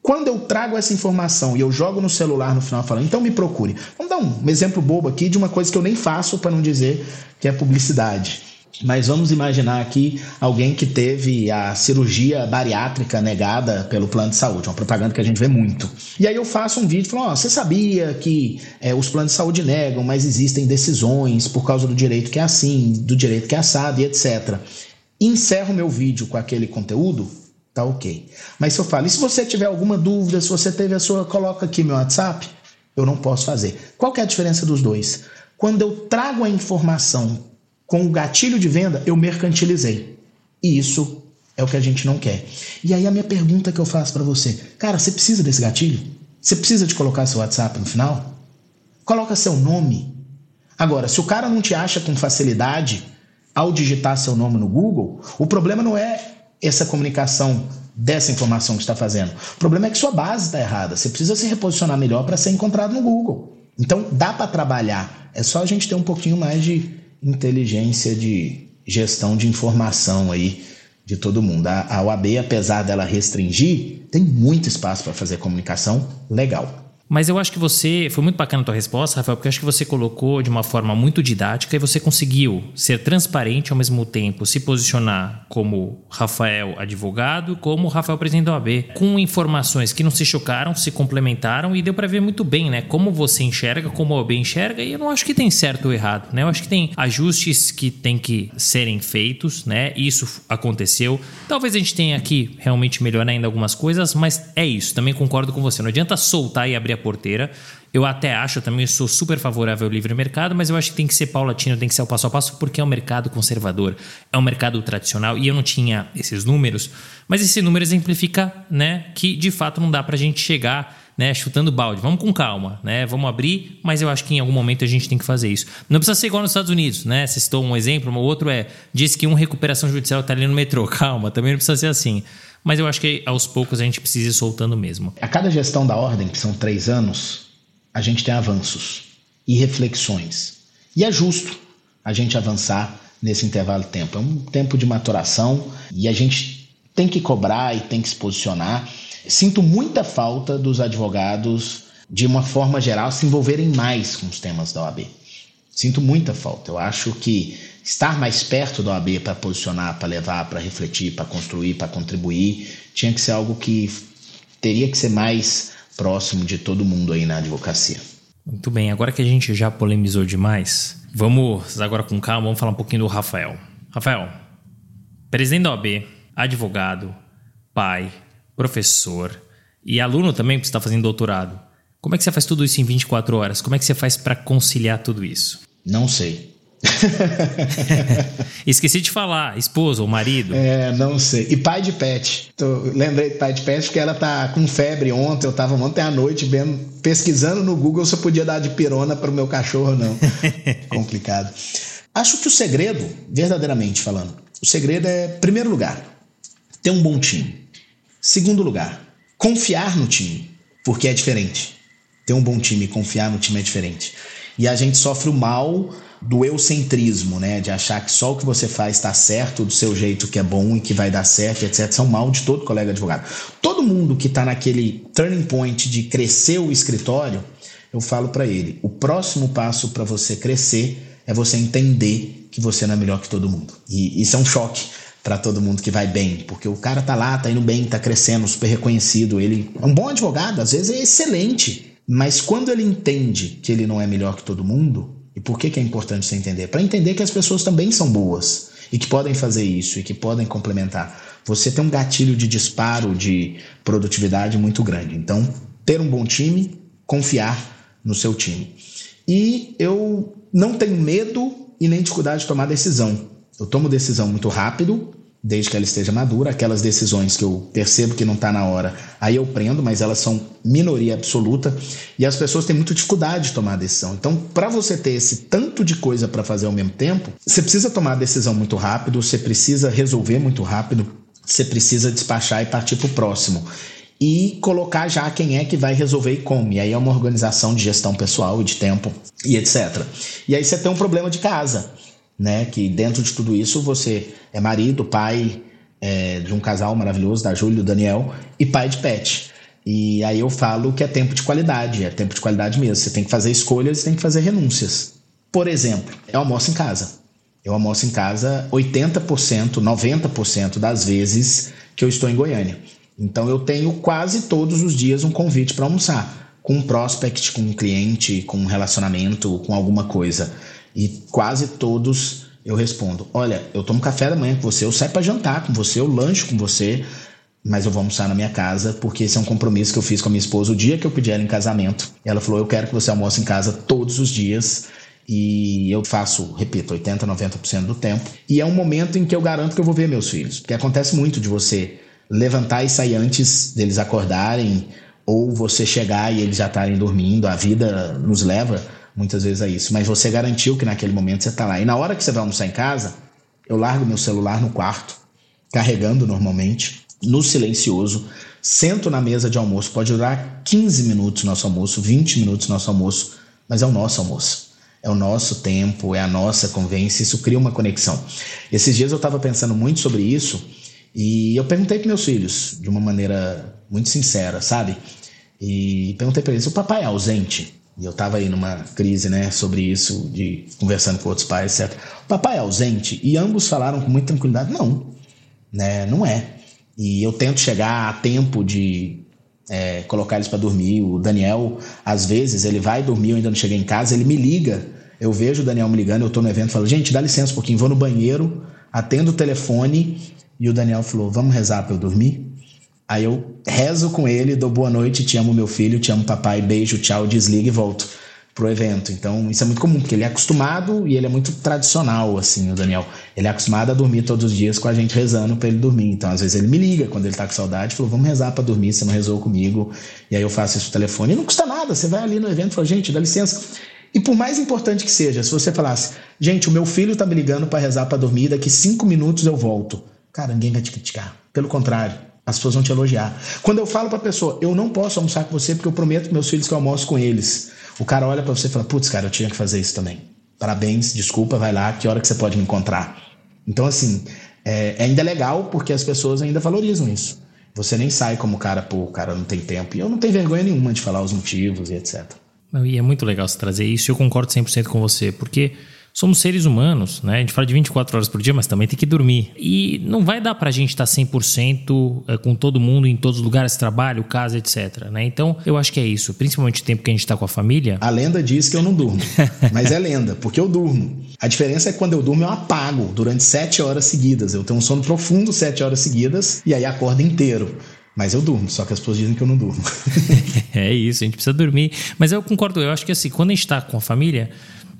Quando eu trago essa informação e eu jogo no celular no final falando, então me procure. Vamos dar um exemplo bobo aqui de uma coisa que eu nem faço para não dizer que é publicidade. Mas vamos imaginar aqui alguém que teve a cirurgia bariátrica negada pelo plano de saúde, uma propaganda que a gente vê muito. E aí eu faço um vídeo falando: oh, você sabia que é, os planos de saúde negam, mas existem decisões por causa do direito que é assim, do direito que é assado e etc. Encerro meu vídeo com aquele conteúdo, tá ok. Mas se eu falo, e se você tiver alguma dúvida, se você teve a sua, coloca aqui meu WhatsApp, eu não posso fazer. Qual é a diferença dos dois? Quando eu trago a informação com o gatilho de venda, eu mercantilizei. E isso é o que a gente não quer. E aí a minha pergunta que eu faço para você, cara, você precisa desse gatilho? Você precisa de colocar seu WhatsApp no final? Coloca seu nome. Agora, se o cara não te acha com facilidade ao digitar seu nome no Google, o problema não é essa comunicação dessa informação que está fazendo. O problema é que sua base está errada. Você precisa se reposicionar melhor para ser encontrado no Google. Então dá para trabalhar. É só a gente ter um pouquinho mais de inteligência de gestão de informação aí de todo mundo. A, OAB, apesar dela restringir, tem muito espaço para fazer comunicação legal. Mas eu acho que você. Foi muito bacana a tua resposta, Rafael, porque eu acho que você colocou de uma forma muito didática e você conseguiu ser transparente ao mesmo tempo, se posicionar como Rafael advogado, como Rafael presidente da OAB, com informações que não se chocaram, se complementaram e deu para ver muito bem, né? Como você enxerga, como a OAB enxerga, e eu não acho que tem certo ou errado, né? Eu acho que tem ajustes que tem que serem feitos, né? Isso aconteceu. Talvez a gente tenha aqui realmente melhorar ainda algumas coisas, mas é isso. Também concordo com você. Não adianta soltar e abrir a porteira. Eu até acho, eu também sou super favorável ao livre mercado, mas eu acho que tem que ser paulatino, tem que ser o passo a passo, porque é um mercado conservador, é um mercado tradicional, e eu não tinha esses números, mas esse número exemplifica né, que de fato não dá para a gente chegar né, chutando balde. Vamos com calma, né? Vamos abrir, mas eu acho que em algum momento a gente tem que fazer isso. Não precisa ser igual nos Estados Unidos, né? Você citou um exemplo, o outro é disse que um recuperação judicial está ali no metrô. *laughs* Calma, também não precisa ser assim mas eu acho que aos poucos a gente precisa ir soltando mesmo. A cada gestão da ordem, que são três anos, a gente tem avanços e reflexões. E é justo a gente avançar nesse intervalo de tempo. É um tempo de maturação e a gente tem que cobrar e tem que se posicionar. Sinto muita falta dos advogados, de uma forma geral, se envolverem mais com os temas da OAB. Sinto muita falta. Eu acho que estar mais perto da OAB para posicionar, para levar, para refletir, para construir, para contribuir, tinha que ser algo que teria que ser mais próximo de todo mundo aí na advocacia. Muito bem, agora que a gente já polemizou demais, vamos agora com calma, vamos falar um pouquinho do Rafael. Rafael, presidente da OAB, advogado, pai, professor e aluno também, porque você está fazendo doutorado. Como é que você faz tudo isso em 24 horas? Como é que você faz para conciliar tudo isso? Não sei. *laughs* Esqueci de falar, esposa ou marido? É, não sei. E pai de pet. Tô, lembrei de pai de pet porque ela tá com febre ontem. Eu tava ontem à noite vendo, pesquisando no Google se eu podia dar de pirona para o meu cachorro ou não. *laughs* Complicado. Acho que o segredo, verdadeiramente falando, o segredo é, primeiro lugar, ter um bom time. Segundo lugar, confiar no time, porque é diferente. Ter um bom time e confiar no time é diferente. E a gente sofre o mal do eucentrismo, né? De achar que só o que você faz está certo, do seu jeito que é bom e que vai dar certo, etc. São mal de todo colega advogado. Todo mundo que está naquele turning point de crescer o escritório, eu falo para ele: o próximo passo para você crescer é você entender que você não é melhor que todo mundo. E isso é um choque para todo mundo que vai bem, porque o cara tá lá, tá indo bem, tá crescendo, super reconhecido, ele é um bom advogado, às vezes é excelente, mas quando ele entende que ele não é melhor que todo mundo, e por que, que é importante você entender? Para entender que as pessoas também são boas e que podem fazer isso e que podem complementar. Você tem um gatilho de disparo de produtividade muito grande. Então, ter um bom time, confiar no seu time. E eu não tenho medo e nem dificuldade de tomar decisão. Eu tomo decisão muito rápido, desde que ela esteja madura. Aquelas decisões que eu percebo que não está na hora, aí eu prendo, mas elas são minoria absoluta e as pessoas têm muita dificuldade de tomar a decisão. Então, para você ter esse tanto de coisa para fazer ao mesmo tempo, você precisa tomar a decisão muito rápido, você precisa resolver muito rápido, você precisa despachar e partir para o próximo. E colocar já quem é que vai resolver e como. E aí é uma organização de gestão pessoal e de tempo e etc. E aí você tem um problema de casa né? Que dentro de tudo isso você é marido, pai é, de um casal maravilhoso, da Júlia e do Daniel, e pai de pet. E aí eu falo que é tempo de qualidade, é tempo de qualidade mesmo. Você tem que fazer escolhas, tem que fazer renúncias. Por exemplo, eu almoço em casa. Eu almoço em casa 80%, 90% das vezes que eu estou em Goiânia. Então eu tenho quase todos os dias um convite para almoçar, com um prospect, com um cliente, com um relacionamento, com alguma coisa. E quase todos eu respondo: Olha, eu tomo café da manhã com você, eu saio para jantar com você, eu lancho com você, mas eu vou almoçar na minha casa, porque esse é um compromisso que eu fiz com a minha esposa o dia que eu pedi ela em casamento. Ela falou: Eu quero que você almoce em casa todos os dias. e eu faço, repito, 80, 90% do tempo. E é um momento em que eu garanto que eu vou ver meus filhos, porque acontece muito de você levantar e sair antes deles acordarem, ou você chegar e eles já estarem dormindo. A vida nos leva muitas vezes a isso, mas você garantiu que naquele momento você está lá. E na hora que você vai almoçar em casa, eu largo meu celular no quarto, carregando normalmente, no silencioso, sento na mesa de almoço. Pode durar 15 minutos nosso almoço, 20 minutos nosso almoço, mas é o nosso almoço é o nosso tempo, é a nossa convivência, isso cria uma conexão. Esses dias eu estava pensando muito sobre isso e eu perguntei para meus filhos, de uma maneira muito sincera, sabe? E perguntei para eles: o papai é ausente? E eu estava aí numa crise, né, sobre isso, de conversando com outros pais, etc. O papai é ausente? E ambos falaram com muita tranquilidade: não, né, não é. E eu tento chegar a tempo de é, colocar eles para dormir. O Daniel, às vezes, ele vai dormir, eu ainda não cheguei em casa, ele me liga. Eu vejo o Daniel me ligando, eu estou no evento, falo, gente, dá licença um pouquinho, vou no banheiro, atendo o telefone, e o Daniel falou, vamos rezar para eu dormir? Aí eu rezo com ele, dou boa noite, te amo meu filho, te amo papai, beijo, tchau, desliga e volto pro evento. Então, isso é muito comum, porque ele é acostumado e ele é muito tradicional, assim, o Daniel. Ele é acostumado a dormir todos os dias com a gente rezando para ele dormir. Então, às vezes ele me liga quando ele tá com saudade, falou: "Vamos rezar para dormir, você não rezou comigo". E aí eu faço isso no telefone. E não custa nada, você vai ali no evento e fala: "Gente, dá licença". E por mais importante que seja, se você falasse: "Gente, o meu filho tá me ligando para rezar para dormir, daqui cinco minutos eu volto". Cara, ninguém vai te criticar. Pelo contrário, as pessoas vão te elogiar. Quando eu falo para a pessoa, eu não posso almoçar com você porque eu prometo meus filhos que eu almoço com eles. O cara olha para você e fala: Putz, cara, eu tinha que fazer isso também. Parabéns, desculpa, vai lá, que hora que você pode me encontrar? Então, assim, é, é ainda legal porque as pessoas ainda valorizam isso. Você nem sai como cara, pô, o cara não tem tempo. E eu não tenho vergonha nenhuma de falar os motivos e etc. E é muito legal você trazer isso. Eu concordo 100% com você, porque somos seres humanos, né? A gente fala de 24 horas por dia, mas também tem que dormir. E não vai dar pra gente estar 100% é, com todo mundo em todos os lugares, trabalho, casa, etc, né? Então, eu acho que é isso, principalmente o tempo que a gente tá com a família. A lenda diz que eu não durmo, *laughs* mas é lenda, porque eu durmo. A diferença é que quando eu durmo eu apago durante 7 horas seguidas. Eu tenho um sono profundo 7 horas seguidas e aí acordo inteiro. Mas eu durmo, só que as pessoas dizem que eu não durmo. *laughs* é isso, a gente precisa dormir. Mas eu concordo, eu acho que assim, quando a gente tá com a família,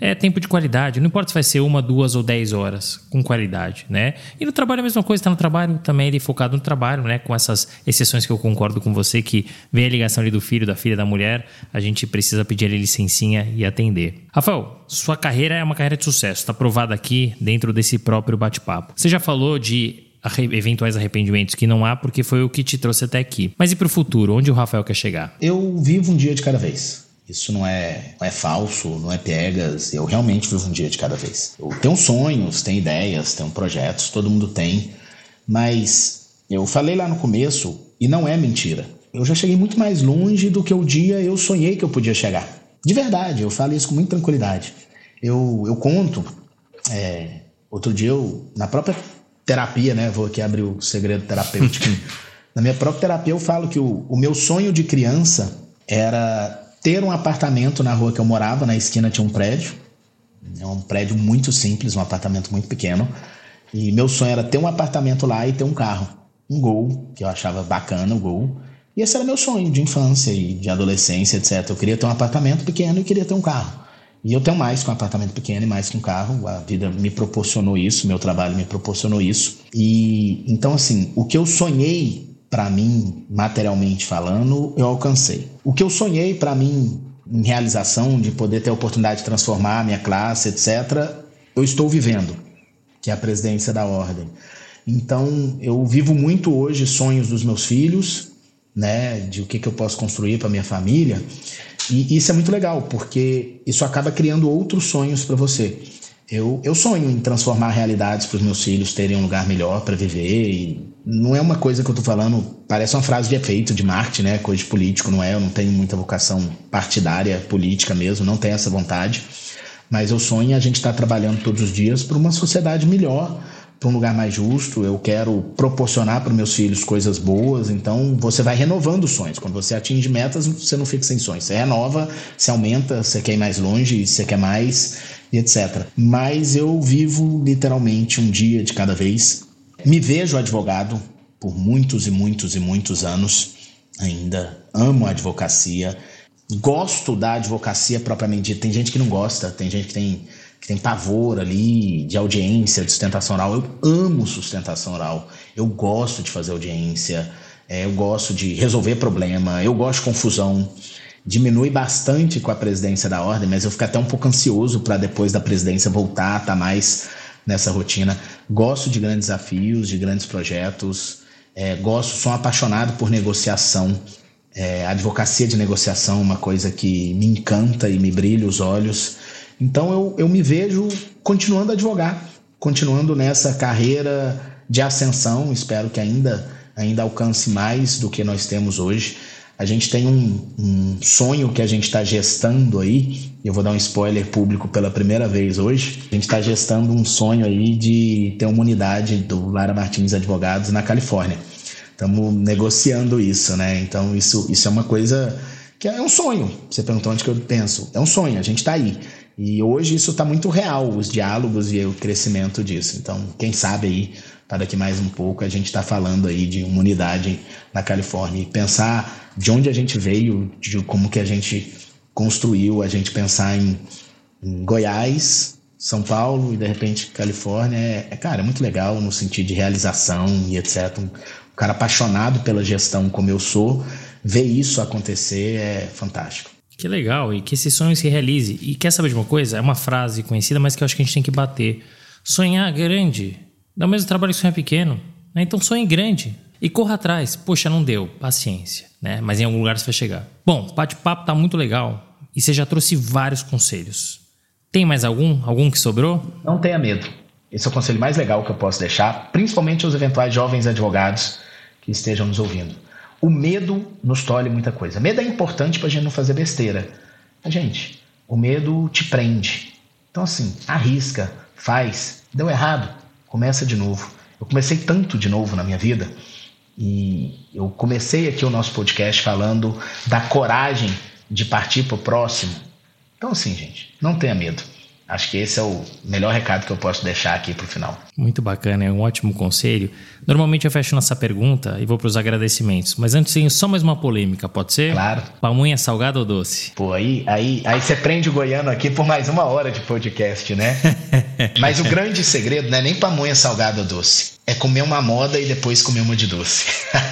é tempo de qualidade. Não importa se vai ser uma, duas ou dez horas com qualidade, né? E no trabalho a mesma coisa, está no trabalho também ele focado no trabalho, né? Com essas exceções que eu concordo com você, que vem a ligação ali do filho, da filha, da mulher, a gente precisa pedir ali licencinha e atender. Rafael, sua carreira é uma carreira de sucesso, está provada aqui dentro desse próprio bate-papo. Você já falou de eventuais arrependimentos que não há porque foi o que te trouxe até aqui. Mas e para o futuro? Onde o Rafael quer chegar? Eu vivo um dia de cada vez. Isso não é, não é falso, não é piegas. Eu realmente vivo um dia de cada vez. Eu tenho sonhos, tenho ideias, tenho projetos, todo mundo tem. Mas eu falei lá no começo, e não é mentira. Eu já cheguei muito mais longe do que o dia eu sonhei que eu podia chegar. De verdade, eu falo isso com muita tranquilidade. Eu, eu conto. É, outro dia, eu, na própria terapia, né? Vou aqui abrir o segredo terapêutico. *laughs* na minha própria terapia, eu falo que o, o meu sonho de criança era ter um apartamento na rua que eu morava, na esquina tinha um prédio. É um prédio muito simples, um apartamento muito pequeno. E meu sonho era ter um apartamento lá e ter um carro. Um Gol, que eu achava bacana o Gol. E esse era meu sonho de infância e de adolescência, etc. Eu queria ter um apartamento pequeno e queria ter um carro. E eu tenho mais que um apartamento pequeno e mais que um carro. A vida me proporcionou isso, meu trabalho me proporcionou isso. E então, assim, o que eu sonhei para mim, materialmente falando, eu alcancei. O que eu sonhei para mim em realização, de poder ter a oportunidade de transformar a minha classe, etc., eu estou vivendo, que é a presidência da ordem. Então, eu vivo muito hoje sonhos dos meus filhos, né, de o que, que eu posso construir para minha família. E isso é muito legal, porque isso acaba criando outros sonhos para você. Eu, eu sonho em transformar realidades para os meus filhos terem um lugar melhor para viver. E não é uma coisa que eu estou falando, parece uma frase de efeito, de marketing, né? Coisa de político, não é? Eu não tenho muita vocação partidária, política mesmo, não tenho essa vontade. Mas eu sonho em a gente estar tá trabalhando todos os dias para uma sociedade melhor, para um lugar mais justo. Eu quero proporcionar para meus filhos coisas boas. Então você vai renovando os sonhos. Quando você atinge metas, você não fica sem sonhos. Você renova, você aumenta, você quer ir mais longe, você quer mais e etc. Mas eu vivo literalmente um dia de cada vez. Me vejo advogado por muitos e muitos e muitos anos ainda. Amo a advocacia. gosto da advocacia propriamente dita. Tem gente que não gosta, tem gente que tem, que tem pavor ali de audiência, de sustentação oral. Eu amo sustentação oral. Eu gosto de fazer audiência, é, eu gosto de resolver problema, eu gosto de confusão. Diminui bastante com a presidência da ordem, mas eu fico até um pouco ansioso para depois da presidência voltar tá mais nessa rotina. Gosto de grandes desafios, de grandes projetos. É, gosto, sou apaixonado por negociação. É, advocacia de negociação é uma coisa que me encanta e me brilha os olhos. Então eu, eu me vejo continuando a advogar, continuando nessa carreira de ascensão. Espero que ainda, ainda alcance mais do que nós temos hoje. A gente tem um, um sonho que a gente está gestando aí. Eu vou dar um spoiler público pela primeira vez hoje. A gente está gestando um sonho aí de ter uma unidade do Lara Martins Advogados na Califórnia estamos negociando isso, né? Então isso, isso é uma coisa que é um sonho. Você perguntou onde que eu penso. É um sonho, a gente está aí. E hoje isso está muito real, os diálogos e o crescimento disso. Então, quem sabe aí, para daqui mais um pouco, a gente está falando aí de uma unidade na Califórnia. E pensar de onde a gente veio, de como que a gente construiu, a gente pensar em, em Goiás, São Paulo e de repente Califórnia, é, é, cara, é muito legal no sentido de realização e etc cara apaixonado pela gestão como eu sou, ver isso acontecer é fantástico. Que legal, e que esse sonho se realize. E quer saber de uma coisa? É uma frase conhecida, mas que eu acho que a gente tem que bater. Sonhar grande dá o mesmo trabalho que sonhar pequeno. Né? Então sonhe grande e corra atrás. Poxa, não deu, paciência, né? Mas em algum lugar você vai chegar. Bom, o bate-papo tá muito legal e você já trouxe vários conselhos. Tem mais algum? Algum que sobrou? Não tenha medo. Esse é o conselho mais legal que eu posso deixar, principalmente aos eventuais jovens advogados que estejam nos ouvindo. O medo nos tolhe muita coisa. Medo é importante para a gente não fazer besteira. Mas, gente, o medo te prende. Então, assim, arrisca, faz. Deu errado, começa de novo. Eu comecei tanto de novo na minha vida e eu comecei aqui o nosso podcast falando da coragem de partir para o próximo. Então, assim, gente, não tenha medo. Acho que esse é o melhor recado que eu posso deixar aqui para o final. Muito bacana, é um ótimo conselho. Normalmente eu fecho nossa pergunta e vou para os agradecimentos, mas antes tenho só mais uma polêmica, pode ser? Claro. Pamonha salgada ou doce? Pô, aí, aí, aí você prende o goiano aqui por mais uma hora de podcast, né? *laughs* mas o grande segredo não é nem pamonha salgada ou doce. É comer uma moda e depois comer uma de doce.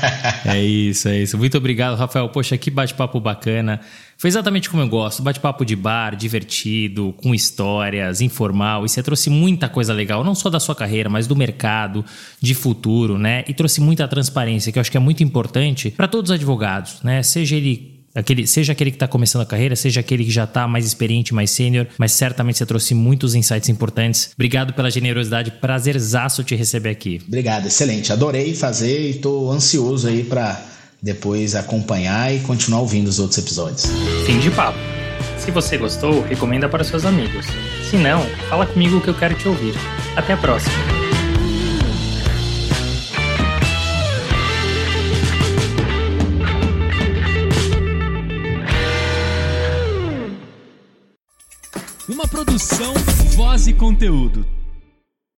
*laughs* é isso, é isso. Muito obrigado, Rafael. Poxa, que bate-papo bacana. Foi exatamente como eu gosto, bate-papo de bar, divertido, com histórias, informal, e você trouxe muita coisa legal, não só da sua carreira, mas do mercado, de futuro, né? E trouxe muita transparência, que eu acho que é muito importante para todos os advogados, né? Seja ele Aquele, seja aquele que está começando a carreira, seja aquele que já está mais experiente, mais sênior, mas certamente você trouxe muitos insights importantes. Obrigado pela generosidade, prazerzaço te receber aqui. Obrigado, excelente. Adorei fazer e estou ansioso aí para depois acompanhar e continuar ouvindo os outros episódios. Fim de papo. Se você gostou, recomenda para seus amigos. Se não, fala comigo que eu quero te ouvir. Até a próxima. Uma produção, voz e conteúdo.